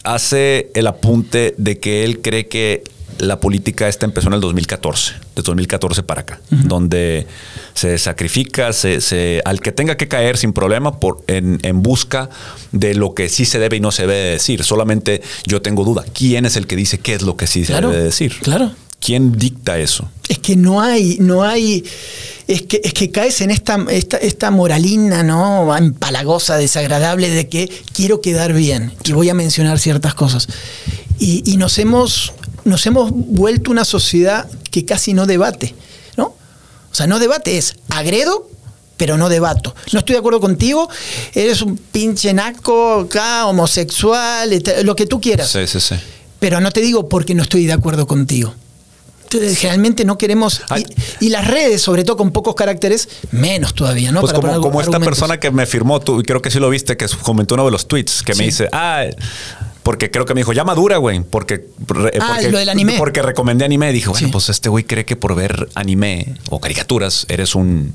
hace el apunte de que él cree que la política esta empezó en el 2014, de 2014 para acá, donde se sacrifica se, al que tenga que caer sin problema por, en, busca de lo que sí se debe y no se debe decir. Solamente yo tengo duda, ¿quién es el que dice qué es lo que sí se debe decir? Claro. ¿Quién dicta eso? Es que no hay, no hay, es que, es que caes en esta, esta, esta moralina, ¿no? Empalagosa, desagradable de que quiero quedar bien y voy a mencionar ciertas cosas. Y, y nos hemos nos hemos vuelto una sociedad que casi no debate, ¿no? O sea, no debate, es agredo, pero no debato. No estoy de acuerdo contigo, eres un pinche naco acá, homosexual, lo que tú quieras. Sí, sí, sí. Pero no te digo porque no estoy de acuerdo contigo. Entonces, generalmente no queremos. Y, las redes, sobre todo con pocos caracteres, menos todavía, ¿no? Pues como, esta persona que me firmó, tú creo que sí lo viste, que comentó uno de los tweets, que me dice, ah, porque creo que me dijo, ya madura, güey. Porque, ah, lo del anime. Porque recomendé anime. Dije, bueno, pues este güey cree que por ver anime o caricaturas eres un.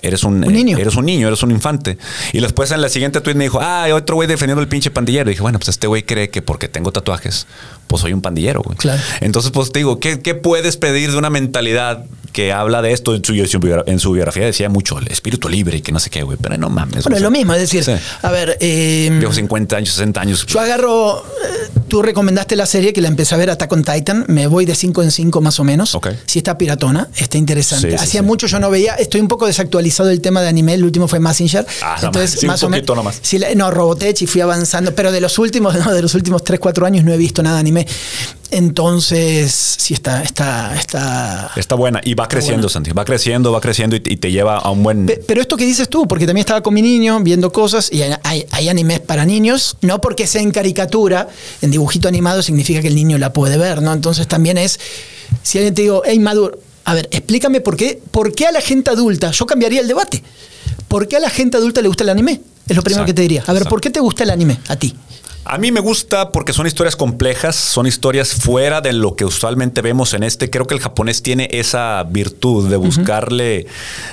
Eres un, niño. eres un niño, eres un infante. Y después en la siguiente tweet me dijo, ah, hay otro güey defendiendo el pinche pandillero. dije, bueno, pues este güey cree que porque tengo tatuajes, pues soy un pandillero, güey. Claro. Entonces, pues te digo, ¿qué, ¿qué, puedes pedir de una mentalidad que habla de esto en su, en su biografía? Decía mucho el espíritu libre y que no sé qué, güey. Pero no mames. Bueno, es lo mismo, es decir, a ver. Eh, 50 años, 60 años. Yo agarro. Eh, tú recomendaste la serie que la empecé a ver, Attack on Titan. Me voy de 5 en 5 más o menos. Ok. Si está piratona, está interesante. Hacía mucho yo no veía. Estoy un poco desactualizado el tema de anime. El último fue Massinger. Ah, entonces, más, un o menos. Nomás. no, Robotech y fui avanzando. Pero de los últimos, [LAUGHS] no, de los últimos 3, 4 años no he visto nada de anime. Entonces, sí, está, está, está. Está buena y va creciendo, Santi. Va creciendo, va creciendo y, te lleva a un buen. Pero esto que dices tú, porque también estaba con mi niño viendo cosas y hay, hay, animes para niños, no porque sea en caricatura, en dibujito animado significa que el niño la puede ver, ¿no? Entonces también es, si alguien te digo, hey, Maduro, a ver, explícame por qué, por qué a la gente adulta, yo cambiaría el debate, ¿por qué a la gente adulta le gusta el anime? Es lo primero que te diría. A ver, ¿por qué te gusta el anime a ti? A mí me gusta porque son historias complejas, son historias fuera de lo que usualmente vemos en este. Creo que el japonés tiene esa virtud de buscarle.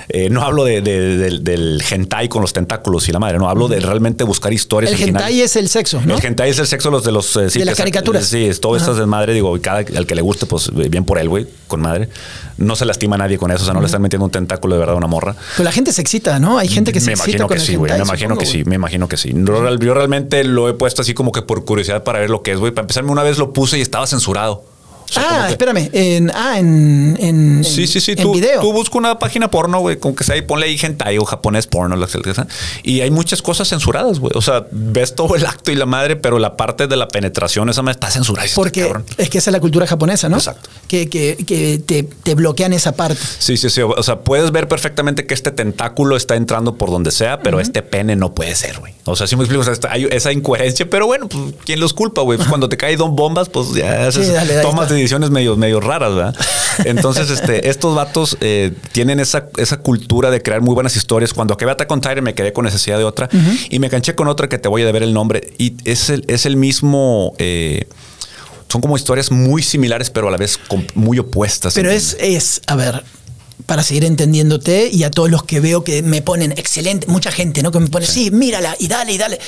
eh, no hablo de, de- del, del hentai con los tentáculos y la madre, no hablo de realmente buscar historias. El originales. hentai es el sexo, ¿no? El hentai es el sexo los de los eh, sí, De las caricaturas. Sí, es todo Ajá. estas desmadre, digo, y cada al que le guste, pues bien por él, güey, con madre. No se lastima a nadie con eso, o sea, no le están metiendo un tentáculo de verdad a una morra. Pero la gente se excita, ¿no? Hay gente que se me excita imagino con que el sí, güey. Me hentai, imagino supongo, que sí, güey. me imagino que sí. Yo, real- yo realmente lo he puesto así como que por curiosidad para ver lo que es, güey. Para empezarme una vez lo puse y estaba censurado. Sea, Ah, que- espérame. En, ah, en, en, Sí, sí, sí. en Tú, video. tú busca una página porno, güey, con que sea y ponle ahí hentai o japonés porno, lo que sea. Y hay muchas cosas censuradas, güey. O sea, ves todo el acto y la madre, pero la parte de la penetración, esa madre está censurada. Porque cabrón. es que esa es la cultura japonesa, ¿no? Exacto. Que, que, que te, te bloquean esa parte. Sí, sí, sí. O sea, puedes ver perfectamente que este tentáculo está entrando por donde sea, pero este pene no puede ser, güey. O sea, sí me explico. O sea, hay esa incoherencia, pero bueno, pues, ¿quién los culpa, güey? Pues cuando te caen dos bombas, pues ya Sí, dale, ahí tomas está. decisiones medio, medio raras, ¿verdad? Entonces, este, estos vatos eh, tienen esa, esa cultura de crear muy buenas historias. Cuando acabé Attack on Titan me quedé con necesidad de otra y me canché con otra que te voy a deber el nombre. Y es el, es el mismo. eh, son como historias muy similares, pero a la vez muy opuestas. Pero es, es, a ver, para seguir entendiéndote y a todos los que veo que me ponen excelente, mucha gente, ¿no? Que me pone, sí, mírala y dale y dale.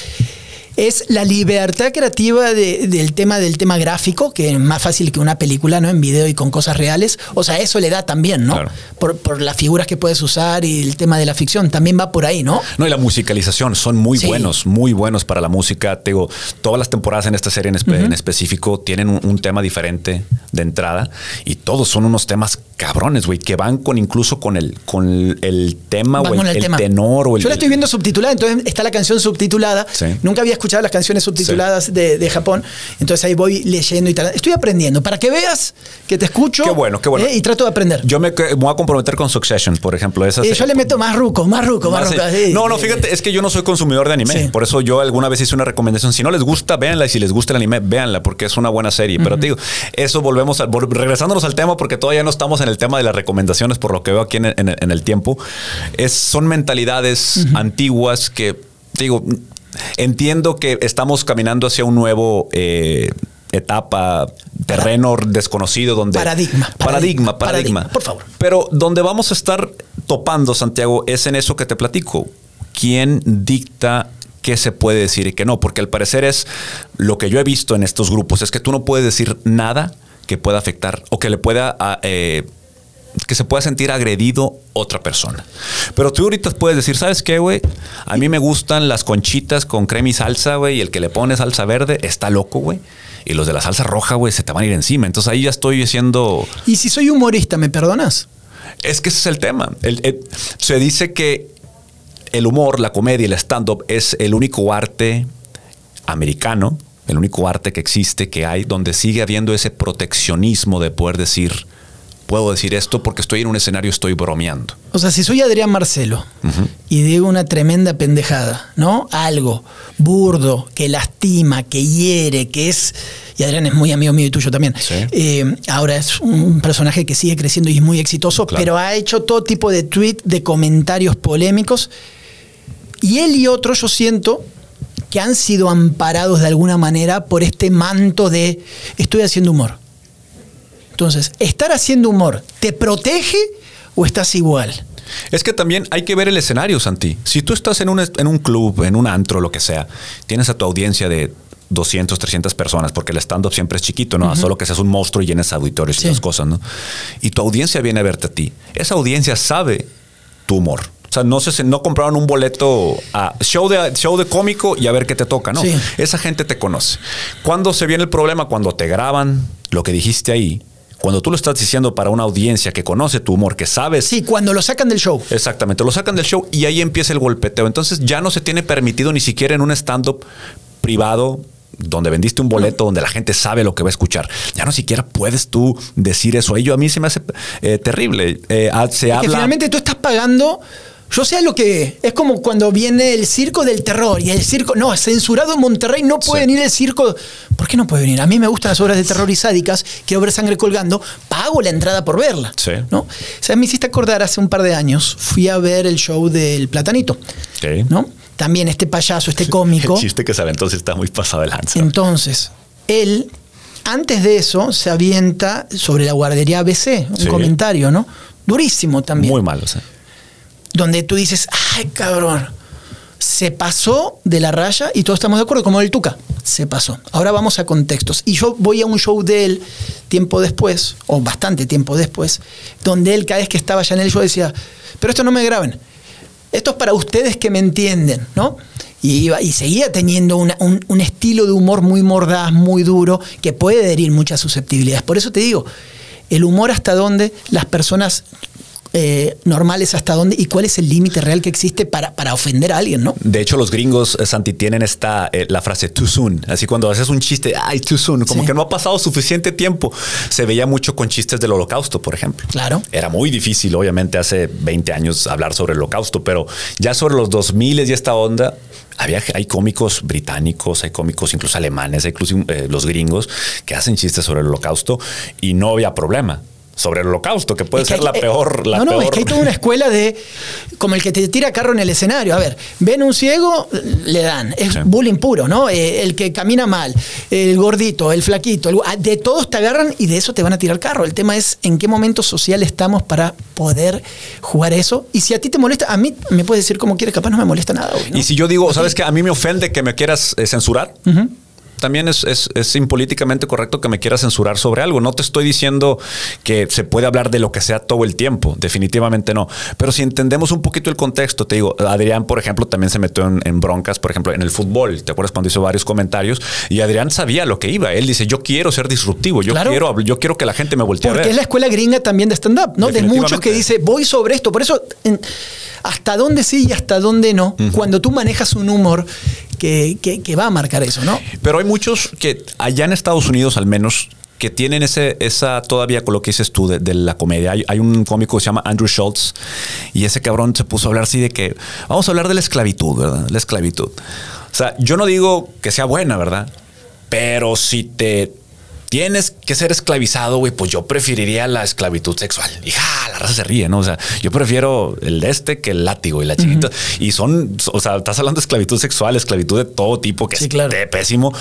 Es la libertad creativa de- del tema del tema gráfico, que es más fácil que una película, ¿no? En video y con cosas reales. O sea, eso le da también, ¿no? Claro. Por, por las figuras que puedes usar y el tema de la ficción. También va por ahí, ¿no? No, y la musicalización son muy Sí. buenos, muy buenos para la música. Te digo, todas las temporadas en esta serie en, espe- en específico tienen un, un tema diferente de entrada y todos son unos temas cabrones, güey, que van con incluso con el, con el tema Van o el, el el tema. tenor o el. Yo la estoy viendo subtitulada, entonces está la canción subtitulada. Sí. Nunca había escuchado las canciones subtituladas de, de Japón, entonces ahí voy leyendo y tal. Estoy aprendiendo para que veas que te escucho. Qué bueno, qué bueno. eh, y trato de aprender. Yo me, me voy a comprometer con Succession, por ejemplo. Esa Eh, yo le meto más ruco, más ruco, más, Más ruco. así. no, no, fíjate, es que yo no soy consumidor de anime. Sí. Por eso yo alguna vez hice una recomendación. Si no les gusta, véanla. Y si les gusta el anime, véanla, porque es una buena serie. Pero te digo, eso volvemos a, regresándonos al tema, porque todavía no estamos en el tema de las recomendaciones, por lo que veo aquí en, en- en el tiempo. Es, son mentalidades antiguas que, te digo, entiendo que estamos caminando hacia un nuevo. eh, etapa, terreno desconocido donde... Paradigma, Paradigma, paradigma, por favor. Pero donde vamos a estar topando, Santiago, es en eso que te platico. ¿Quién dicta qué se puede decir y qué no? Porque al parecer es lo que yo he visto en estos grupos, es que tú no puedes decir nada que pueda afectar o que le pueda... ah, eh, que se pueda sentir agredido otra persona. Pero tú ahorita puedes decir, ¿sabes qué, güey? A mí me gustan las conchitas con crema y salsa, güey, y el que le pone salsa verde está loco, güey. Y los de la salsa roja, güey, se te van a ir encima. Entonces ahí ya estoy haciendo... Y si soy humorista, ¿me perdonas? Es que ese es el tema. El- el- se dice que el humor, la comedia el stand-up es el único arte americano, el único arte que existe, que hay, donde sigue habiendo ese proteccionismo de poder decir, puedo decir esto porque estoy en un escenario, estoy bromeando. O sea, si soy Adrián Marcelo y digo una tremenda pendejada, ¿no? Algo burdo, que lastima, que hiere, que es. Y Adrián es muy amigo mío y tuyo también. Sí. Eh, ahora es un personaje que sigue creciendo y es muy exitoso, Claro. pero ha hecho todo tipo de tweet, de comentarios polémicos. Y él y otros, yo siento que han sido amparados de alguna manera por este manto de estoy haciendo humor. Entonces, ¿estar haciendo humor te protege o estás igual? Es que también hay que ver el escenario, Santi. Si tú estás en un, en un club, en un antro, lo que sea, tienes a tu audiencia de 200, 300 personas, porque el stand-up siempre es chiquito, ¿no? Solo que seas un monstruo y llenes auditorios Sí. y esas cosas, ¿no? Y tu audiencia viene a verte a ti. Esa audiencia sabe tu humor. O sea, no, se, no compraron un boleto a show de, show de cómico y a ver qué te toca, ¿no? Sí. Esa gente te conoce. ¿Cuándo se viene el problema? Cuando te graban lo que dijiste ahí. Cuando tú lo estás diciendo para una audiencia que conoce tu humor, que sabes Sí, cuando lo sacan del show. Exactamente, lo sacan del show y ahí empieza el golpeteo. Entonces ya no se tiene permitido ni siquiera en un stand-up privado donde vendiste un boleto, donde la gente sabe lo que va a escuchar. Ya no siquiera puedes tú decir eso. Ello a mí se me hace eh, terrible. Eh, ah, se Que habla... finalmente tú estás pagando. Yo sé lo que es como cuando viene el circo del terror y el circo, no, censurado en Monterrey, no puede Sí. venir el circo. ¿Por qué no puede venir? A mí me gustan las obras de terror y sádicas, quiero ver sangre colgando, pago la entrada por verla. Sí. ¿no? O sea, me hiciste acordar hace un par de años, fui a ver el show del Platanito. Ok. ¿no? también este payaso, este [LAUGHS] cómico. El chiste que sabe entonces está muy pasado de lanza. Entonces, él, antes de eso, se avienta sobre la guardería ABC, un Sí. comentario, ¿no? Durísimo también. Muy malo, sí. Donde tú dices, ay, cabrón, se pasó de la raya y todos estamos de acuerdo, como el Tuca, se pasó. Ahora vamos a contextos. Y yo voy a un show de él tiempo después, o bastante tiempo después, donde él cada vez que estaba ya en el show decía, pero esto no me graben, esto es para ustedes que me entienden, ¿no? Y, iba, y seguía teniendo un, un estilo de humor muy mordaz, muy duro, que puede herir muchas susceptibilidades. Por eso te digo, el humor hasta dónde las personas eh, normales hasta dónde y cuál es el límite real que existe para, para ofender a alguien, ¿no? De hecho, los gringos, eh, Santi, tienen esta, eh, la frase too soon. Así cuando haces un chiste, ay, too soon, como Sí. que no ha pasado suficiente tiempo. Se veía mucho con chistes del holocausto, por ejemplo. Claro. Era muy difícil, obviamente, hace 20 años hablar sobre el holocausto, pero ya sobre los 2000 y esta onda, había, hay cómicos británicos, hay cómicos incluso alemanes, hay incluso eh, los gringos que hacen chistes sobre el holocausto y no había problema. Sobre el holocausto, que puede Es que ser hay- la eh, peor. La no, no, peor. es que hay toda una escuela de. Como el que te tira carro en el escenario. A ver, ven un ciego, le dan. Es Sí. bullying puro, ¿no? Eh, el que camina mal, el gordito, el flaquito, el gu- de todos te agarran y de eso te van a tirar carro. El tema es en qué momento social estamos para poder jugar eso. Y si a ti te molesta, a mí me puedes decir como quieres, capaz no me molesta nada. Y si yo digo, ¿sabes qué? A mí me ofende que me quieras eh, censurar. También es, es, es impolíticamente correcto que me quieras censurar sobre algo. No te estoy diciendo que se puede hablar de lo que sea todo el tiempo. Definitivamente no. Pero si entendemos un poquito el contexto, te digo, Adrián, por ejemplo, también se metió en, en broncas, por ejemplo, en el fútbol. ¿Te acuerdas cuando hizo varios comentarios? Y Adrián sabía lo que iba. Él dice, yo quiero ser disruptivo. Yo, Claro. quiero, yo quiero que la gente me voltee a Porque ver. es la escuela gringa también de stand-up, ¿no? De muchos que dice, voy sobre esto. Por eso, en- hasta dónde sí y hasta dónde no, cuando tú manejas un humor que, que- que va a marcar eso, ¿no? Pero hay muchos que allá en Estados Unidos al menos que tienen ese, esa todavía con lo que dices tú de, de la comedia. Hay, hay un cómico que se llama Andrew Schultz y ese cabrón se puso a hablar así de que vamos a hablar de la esclavitud, ¿verdad? La esclavitud. O sea, yo no digo que sea buena, ¿verdad? Pero si te tienes que ser esclavizado, güey, pues yo preferiría la esclavitud sexual. Y ja, la raza se ríe, ¿no? O sea, yo prefiero el de este que el látigo y la chiquita. Y son, o sea, estás hablando de esclavitud sexual, esclavitud de todo tipo, que Sí, es claro. de pésimo.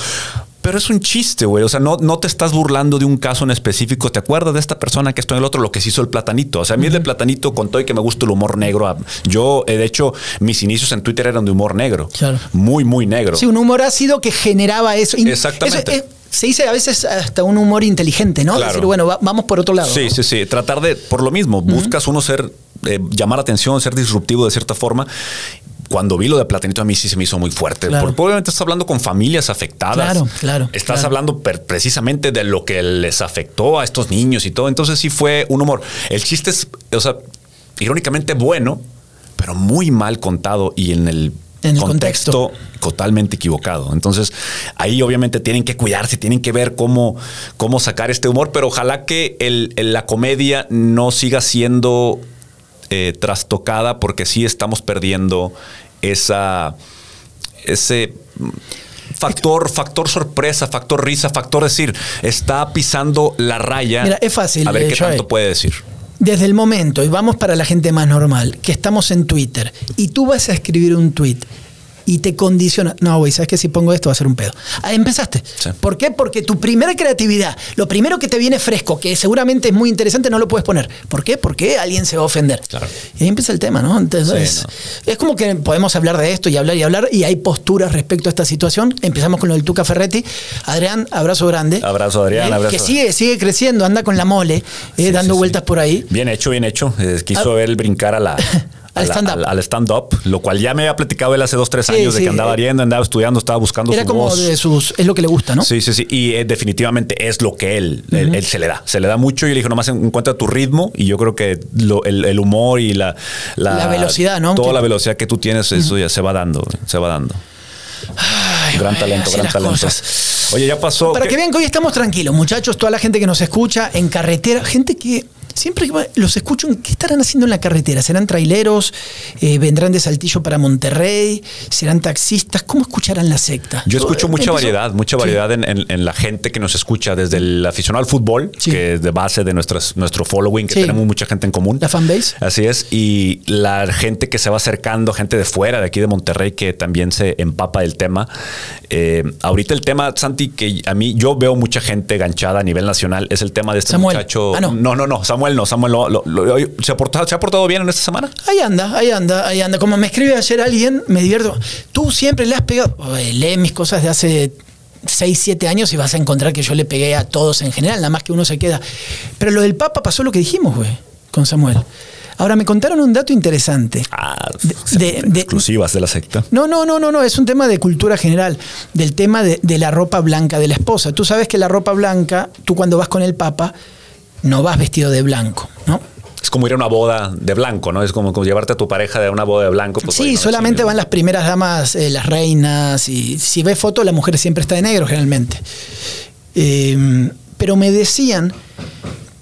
Pero es un chiste, güey. O sea, no, no te estás burlando de un caso en específico. ¿Te acuerdas de esta persona que esto en el otro? Lo que se hizo el platanito. O sea, a mí el de platanito con todo y que me gusta el humor negro. Yo, eh, de hecho, mis inicios en Twitter eran de humor negro. Claro. Muy, muy negro. Sí, un humor ácido que generaba eso. Exactamente. eso, eh, se dice a veces hasta un humor inteligente, ¿no? Claro. Decir, bueno, va- vamos por otro lado. Sí, ¿no? sí, sí. Tratar de, por lo mismo, buscas uno ser, eh, llamar atención, ser disruptivo de cierta forma. Cuando vi lo de Platanito a mí sí se me hizo muy fuerte. Claro. Porque obviamente estás hablando con familias afectadas. Claro, claro, Estás claro. hablando precisamente de lo que les afectó a estos niños y todo. Entonces sí fue un humor. El chiste es, o sea, irónicamente bueno, pero muy mal contado y en el, En el contexto, totalmente equivocado. Entonces, ahí obviamente tienen que cuidarse, tienen que ver cómo, cómo sacar este humor, pero ojalá que el- el- la comedia no siga siendo eh, trastocada porque sí estamos perdiendo esa, ese factor, factor sorpresa, factor risa, factor decir, está pisando la raya. Mira, es fácil, A ver eh, qué Joey. tanto puede decir. Desde el momento, y vamos para la gente más normal, que estamos en Twitter y tú vas a escribir un tweet y te condiciona. No, güey, sabes que si pongo esto va a ser un pedo. Ahí empezaste. Sí. ¿Por qué? Porque tu primera creatividad, lo primero que te viene fresco, que seguramente es muy interesante, no lo puedes poner. ¿Por qué? Porque alguien se va a ofender. Claro. Y ahí empieza el tema, ¿no? Entonces, Sí, es como que podemos hablar de esto y hablar y hablar, y hay posturas respecto a esta situación. Empezamos con lo del Tuca Ferretti. Adrián, abrazo grande. Abrazo, Adrián, Eh, abrazo. Que sigue, sigue creciendo, anda con la mole, eh, Sí, dando vueltas por ahí. Bien hecho, bien hecho. Eh, quiso Al- ver el brincar a la. [LAUGHS] Al stand-up. Al, al stand-up, lo cual ya me había platicado él hace dos, tres Sí, años de sí, que andaba eh, viendo, andaba estudiando, estaba buscando Era su como voz. de sus. Es lo que le gusta, ¿no? Sí, sí, sí. Y eh, definitivamente es lo que él, él, él se le da. Se le da mucho y le dijo, nomás encuentra tu ritmo. Y yo creo que lo- el, el humor y la, La velocidad, ¿no? Toda Que- la velocidad que tú tienes, eso ya se va dando, se va dando. Ay, gran talento, gran talento. cosas. Oye, ya pasó. Para ¿qué? que vean que hoy estamos tranquilos, muchachos, toda la gente que nos escucha en carretera, gente que siempre que los escucho, ¿qué estarán haciendo en la carretera? ¿Serán traileros? Eh, ¿Vendrán de Saltillo para Monterrey? ¿Serán taxistas? ¿Cómo escucharán la secta? Yo escucho mucha variedad, mucha Sí. variedad en, en- en la gente que nos escucha, desde el aficionado al fútbol, Sí. que es de base de nuestras, nuestro following, que Sí. tenemos mucha gente en común. La fanbase. Así es. Y la gente que se va acercando, gente de fuera, de aquí de Monterrey, que también se empapa del tema. Eh, ahorita el tema, Santi, que a mí yo veo mucha gente ganchada a nivel nacional, es el tema de este Samuel. muchacho. Ah, no. no, no, no, Samuel no. Samuel lo- lo- lo- ¿se, ha portado, ¿se ha portado bien en esta semana? Ahí anda, ahí anda, ahí anda. Como me escribe ayer alguien, me divierto. Tú siempre le has pegado. Oye, lee mis cosas de hace 6, 7 años y vas a encontrar que yo le pegué a todos en general, nada más que uno se queda. Pero lo del Papa pasó lo que dijimos, güey, con Samuel. Ahora me contaron un dato interesante. Ah, de- de- exclusivas de la secta. No, no, no, no, no, es un tema de cultura general, del tema de, de la ropa blanca de la esposa. Tú sabes que la ropa blanca, tú cuando vas con el Papa, no vas vestido de blanco, ¿no? Es como ir a una boda de blanco, ¿no? Es como, como llevarte a tu pareja de una boda de blanco. Pues, Sí, no, solamente van las primeras damas, eh, las reinas, y si ves fotos, la mujer siempre está de negro generalmente. Eh, pero me decían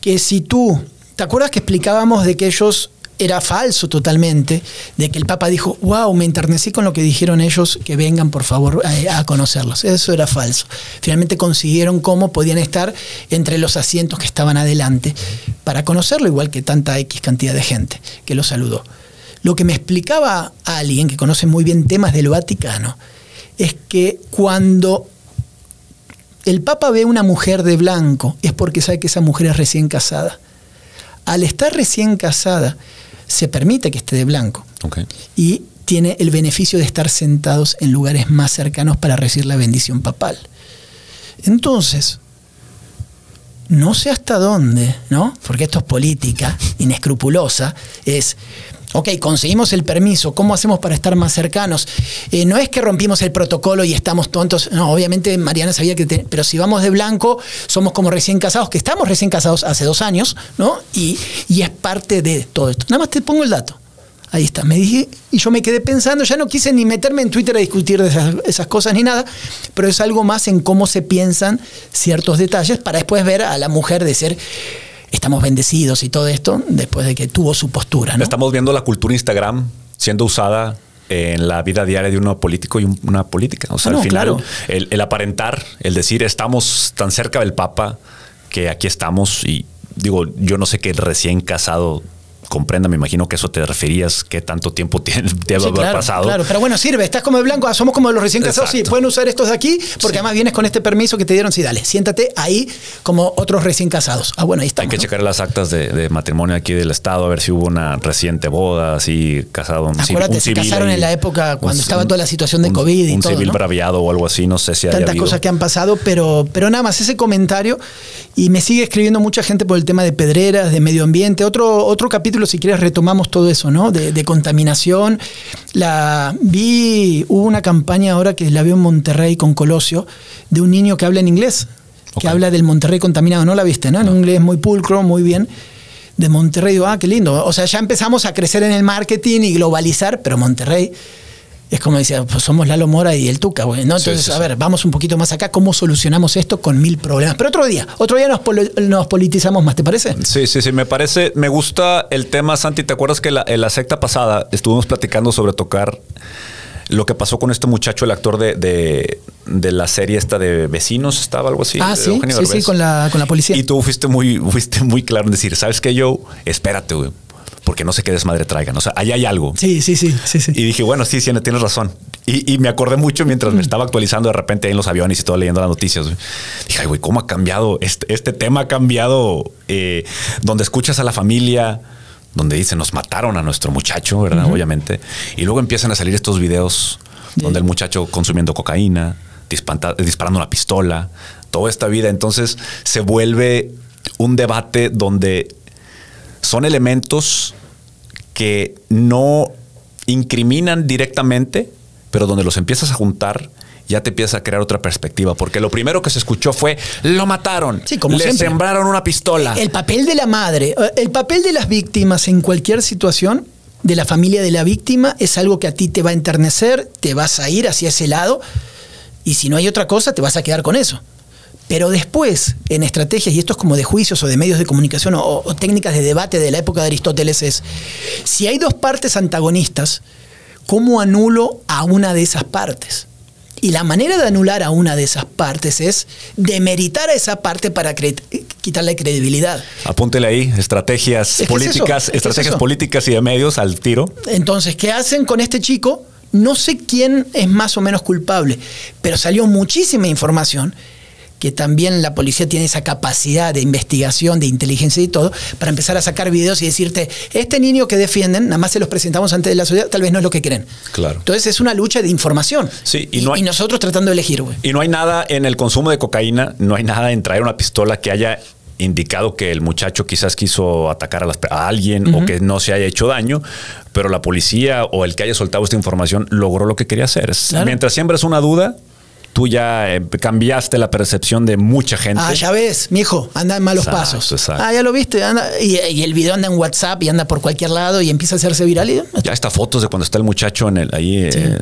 que si tú, ¿te acuerdas que explicábamos de que ellos era falso totalmente, de que el Papa dijo, wow, me enternecí con lo que dijeron ellos, que vengan por favor a, a conocerlos. Eso era falso. Finalmente consiguieron cómo podían estar entre los asientos que estaban adelante para conocerlo, igual que tanta X cantidad de gente que lo saludó. Lo que me explicaba alguien que conoce muy bien temas del Vaticano es que cuando el Papa ve una mujer de blanco es porque sabe que esa mujer es recién casada. Al estar recién casada, se permite que esté de blanco y tiene el beneficio de estar sentados en lugares más cercanos para recibir la bendición papal. Entonces, no sé hasta dónde, ¿no? Porque esto es política inescrupulosa, es, ok, conseguimos el permiso, ¿cómo hacemos para estar más cercanos? Eh, no es que rompimos el protocolo y estamos tontos, no, obviamente Mariana sabía que, te- pero si vamos de blanco, somos como recién casados, que estamos recién casados hace dos años, ¿no? Y, y es parte de todo esto. Nada más te pongo el dato. Ahí está, me dije, y yo me quedé pensando, ya no quise ni meterme en Twitter a discutir de esas, esas cosas ni nada, pero es algo más en cómo se piensan ciertos detalles para después ver a la mujer decir, estamos bendecidos y todo esto, después de que tuvo su postura. ¿no? Estamos viendo la cultura Instagram siendo usada en la vida diaria de uno político y un- una política. O sea, Ah, no, al final, claro. el, el aparentar, el decir estamos tan cerca del Papa que aquí estamos y digo, yo no sé qué recién casado comprenda, me imagino que eso te referías, qué tanto tiempo [LAUGHS] tiene, debe Sí, haber claro, pasado. Claro, pero bueno, sirve. Estás como de blanco, ah, somos como los recién casados. Sí, pueden usar estos de aquí, porque además vienes con este permiso que te dieron. Sí, dale, siéntate ahí como otros recién casados. Ah, bueno, ahí está. Hay que checar las actas de, de matrimonio aquí del Estado, a ver si hubo una reciente boda, así casado. un Acuérdate, un se civil casaron ahí, en la época cuando un- estaba toda la situación de un- COVID y un todo, civil ¿no? braviado o algo así, no sé si haya tantas habido. cosas que han pasado, pero, pero nada más ese comentario. Y me sigue escribiendo mucha gente por el tema de pedreras, de medio ambiente. Otro, otro capítulo, si quieres, retomamos todo eso, ¿no? De, de contaminación. La vi, hubo una campaña ahora que la veo en Monterrey con Colosio, de un niño que habla en inglés, que habla del Monterrey contaminado. ¿No la viste, no? En inglés muy pulcro, muy bien. De Monterrey, digo, ah, qué lindo. O sea, ya empezamos a crecer en el marketing y globalizar, pero Monterrey es como decía, pues somos Lalo Mora y el Tuca, güey. ¿no? Sí, Entonces, sí, a ver, vamos un poquito más acá, ¿cómo solucionamos esto con mil problemas? Pero otro día, otro día nos, nos politizamos más, ¿te parece? Sí, sí, sí, me parece, me gusta el tema, Santi. ¿Te acuerdas que la- en la secta pasada estuvimos platicando sobre tocar lo que pasó con este muchacho, el actor de, de, de la serie esta de Vecinos, estaba algo así? ah, sí, sí, sí, con la, con la policía. Y tú fuiste muy, [LAUGHS] fuiste muy claro en decir, ¿sabes qué, yo Espérate, güey, porque no sé qué desmadre traigan. O sea, ahí hay algo. Sí, sí, sí, sí, sí. Y dije, bueno, sí, sí, tienes razón. Y, y me acordé mucho mientras me estaba actualizando de repente ahí en los aviones y todo leyendo las noticias. Dije, ay, güey, ¿cómo ha cambiado? Este, este tema ha cambiado eh, donde escuchas a la familia, donde dicen, nos mataron a nuestro muchacho, ¿verdad? Obviamente. Y luego empiezan a salir estos videos donde el muchacho consumiendo cocaína, disparando una pistola, toda esta vida. Entonces se vuelve un debate donde son elementos que no incriminan directamente, pero donde los empiezas a juntar, ya te empieza a crear otra perspectiva. Porque lo primero que se escuchó fue, lo mataron, Sí, como le siempre. sembraron una pistola. El papel de la madre, eh, el papel de las víctimas en cualquier situación, de la familia de la víctima, es algo que a ti te va a enternecer, te vas a ir hacia ese lado, y si no hay otra cosa, te vas a quedar con eso. Pero después, en estrategias, y esto es como de juicios o de medios de comunicación o, o técnicas de debate de la época de Aristóteles, es, si hay dos partes antagonistas, ¿cómo anulo a una de esas partes? Y la manera de anular a una de esas partes es demeritar a esa parte para quitarle credibilidad. Apúntele ahí, estrategias políticas, estrategias políticas y de medios al tiro. Entonces, ¿qué hacen con este chico? No sé quién es más o menos culpable, pero salió muchísima información que también la policía tiene esa capacidad de investigación, de inteligencia y todo, para empezar a sacar videos y decirte, este niño que defienden, nada más se los presentamos ante la sociedad, tal vez no es lo que creen. Claro. Entonces es una lucha de información. Sí, y, nosotros tratando de elegir, güey. Y no hay nada en el consumo de cocaína, no hay nada en traer una pistola que haya indicado que el muchacho quizás quiso atacar a, alguien o que no se haya hecho daño, pero la policía o el que haya soltado esta información logró lo que quería hacer. Mientras siembras una duda, tú ya eh, cambiaste la percepción de mucha gente. Ah, ya ves, mi hijo, anda en malos pasos. Ah, ya lo viste, y, el video anda en WhatsApp y anda por cualquier lado y empieza a hacerse viral. ya está fotos de cuando está el muchacho en el, ahí eh,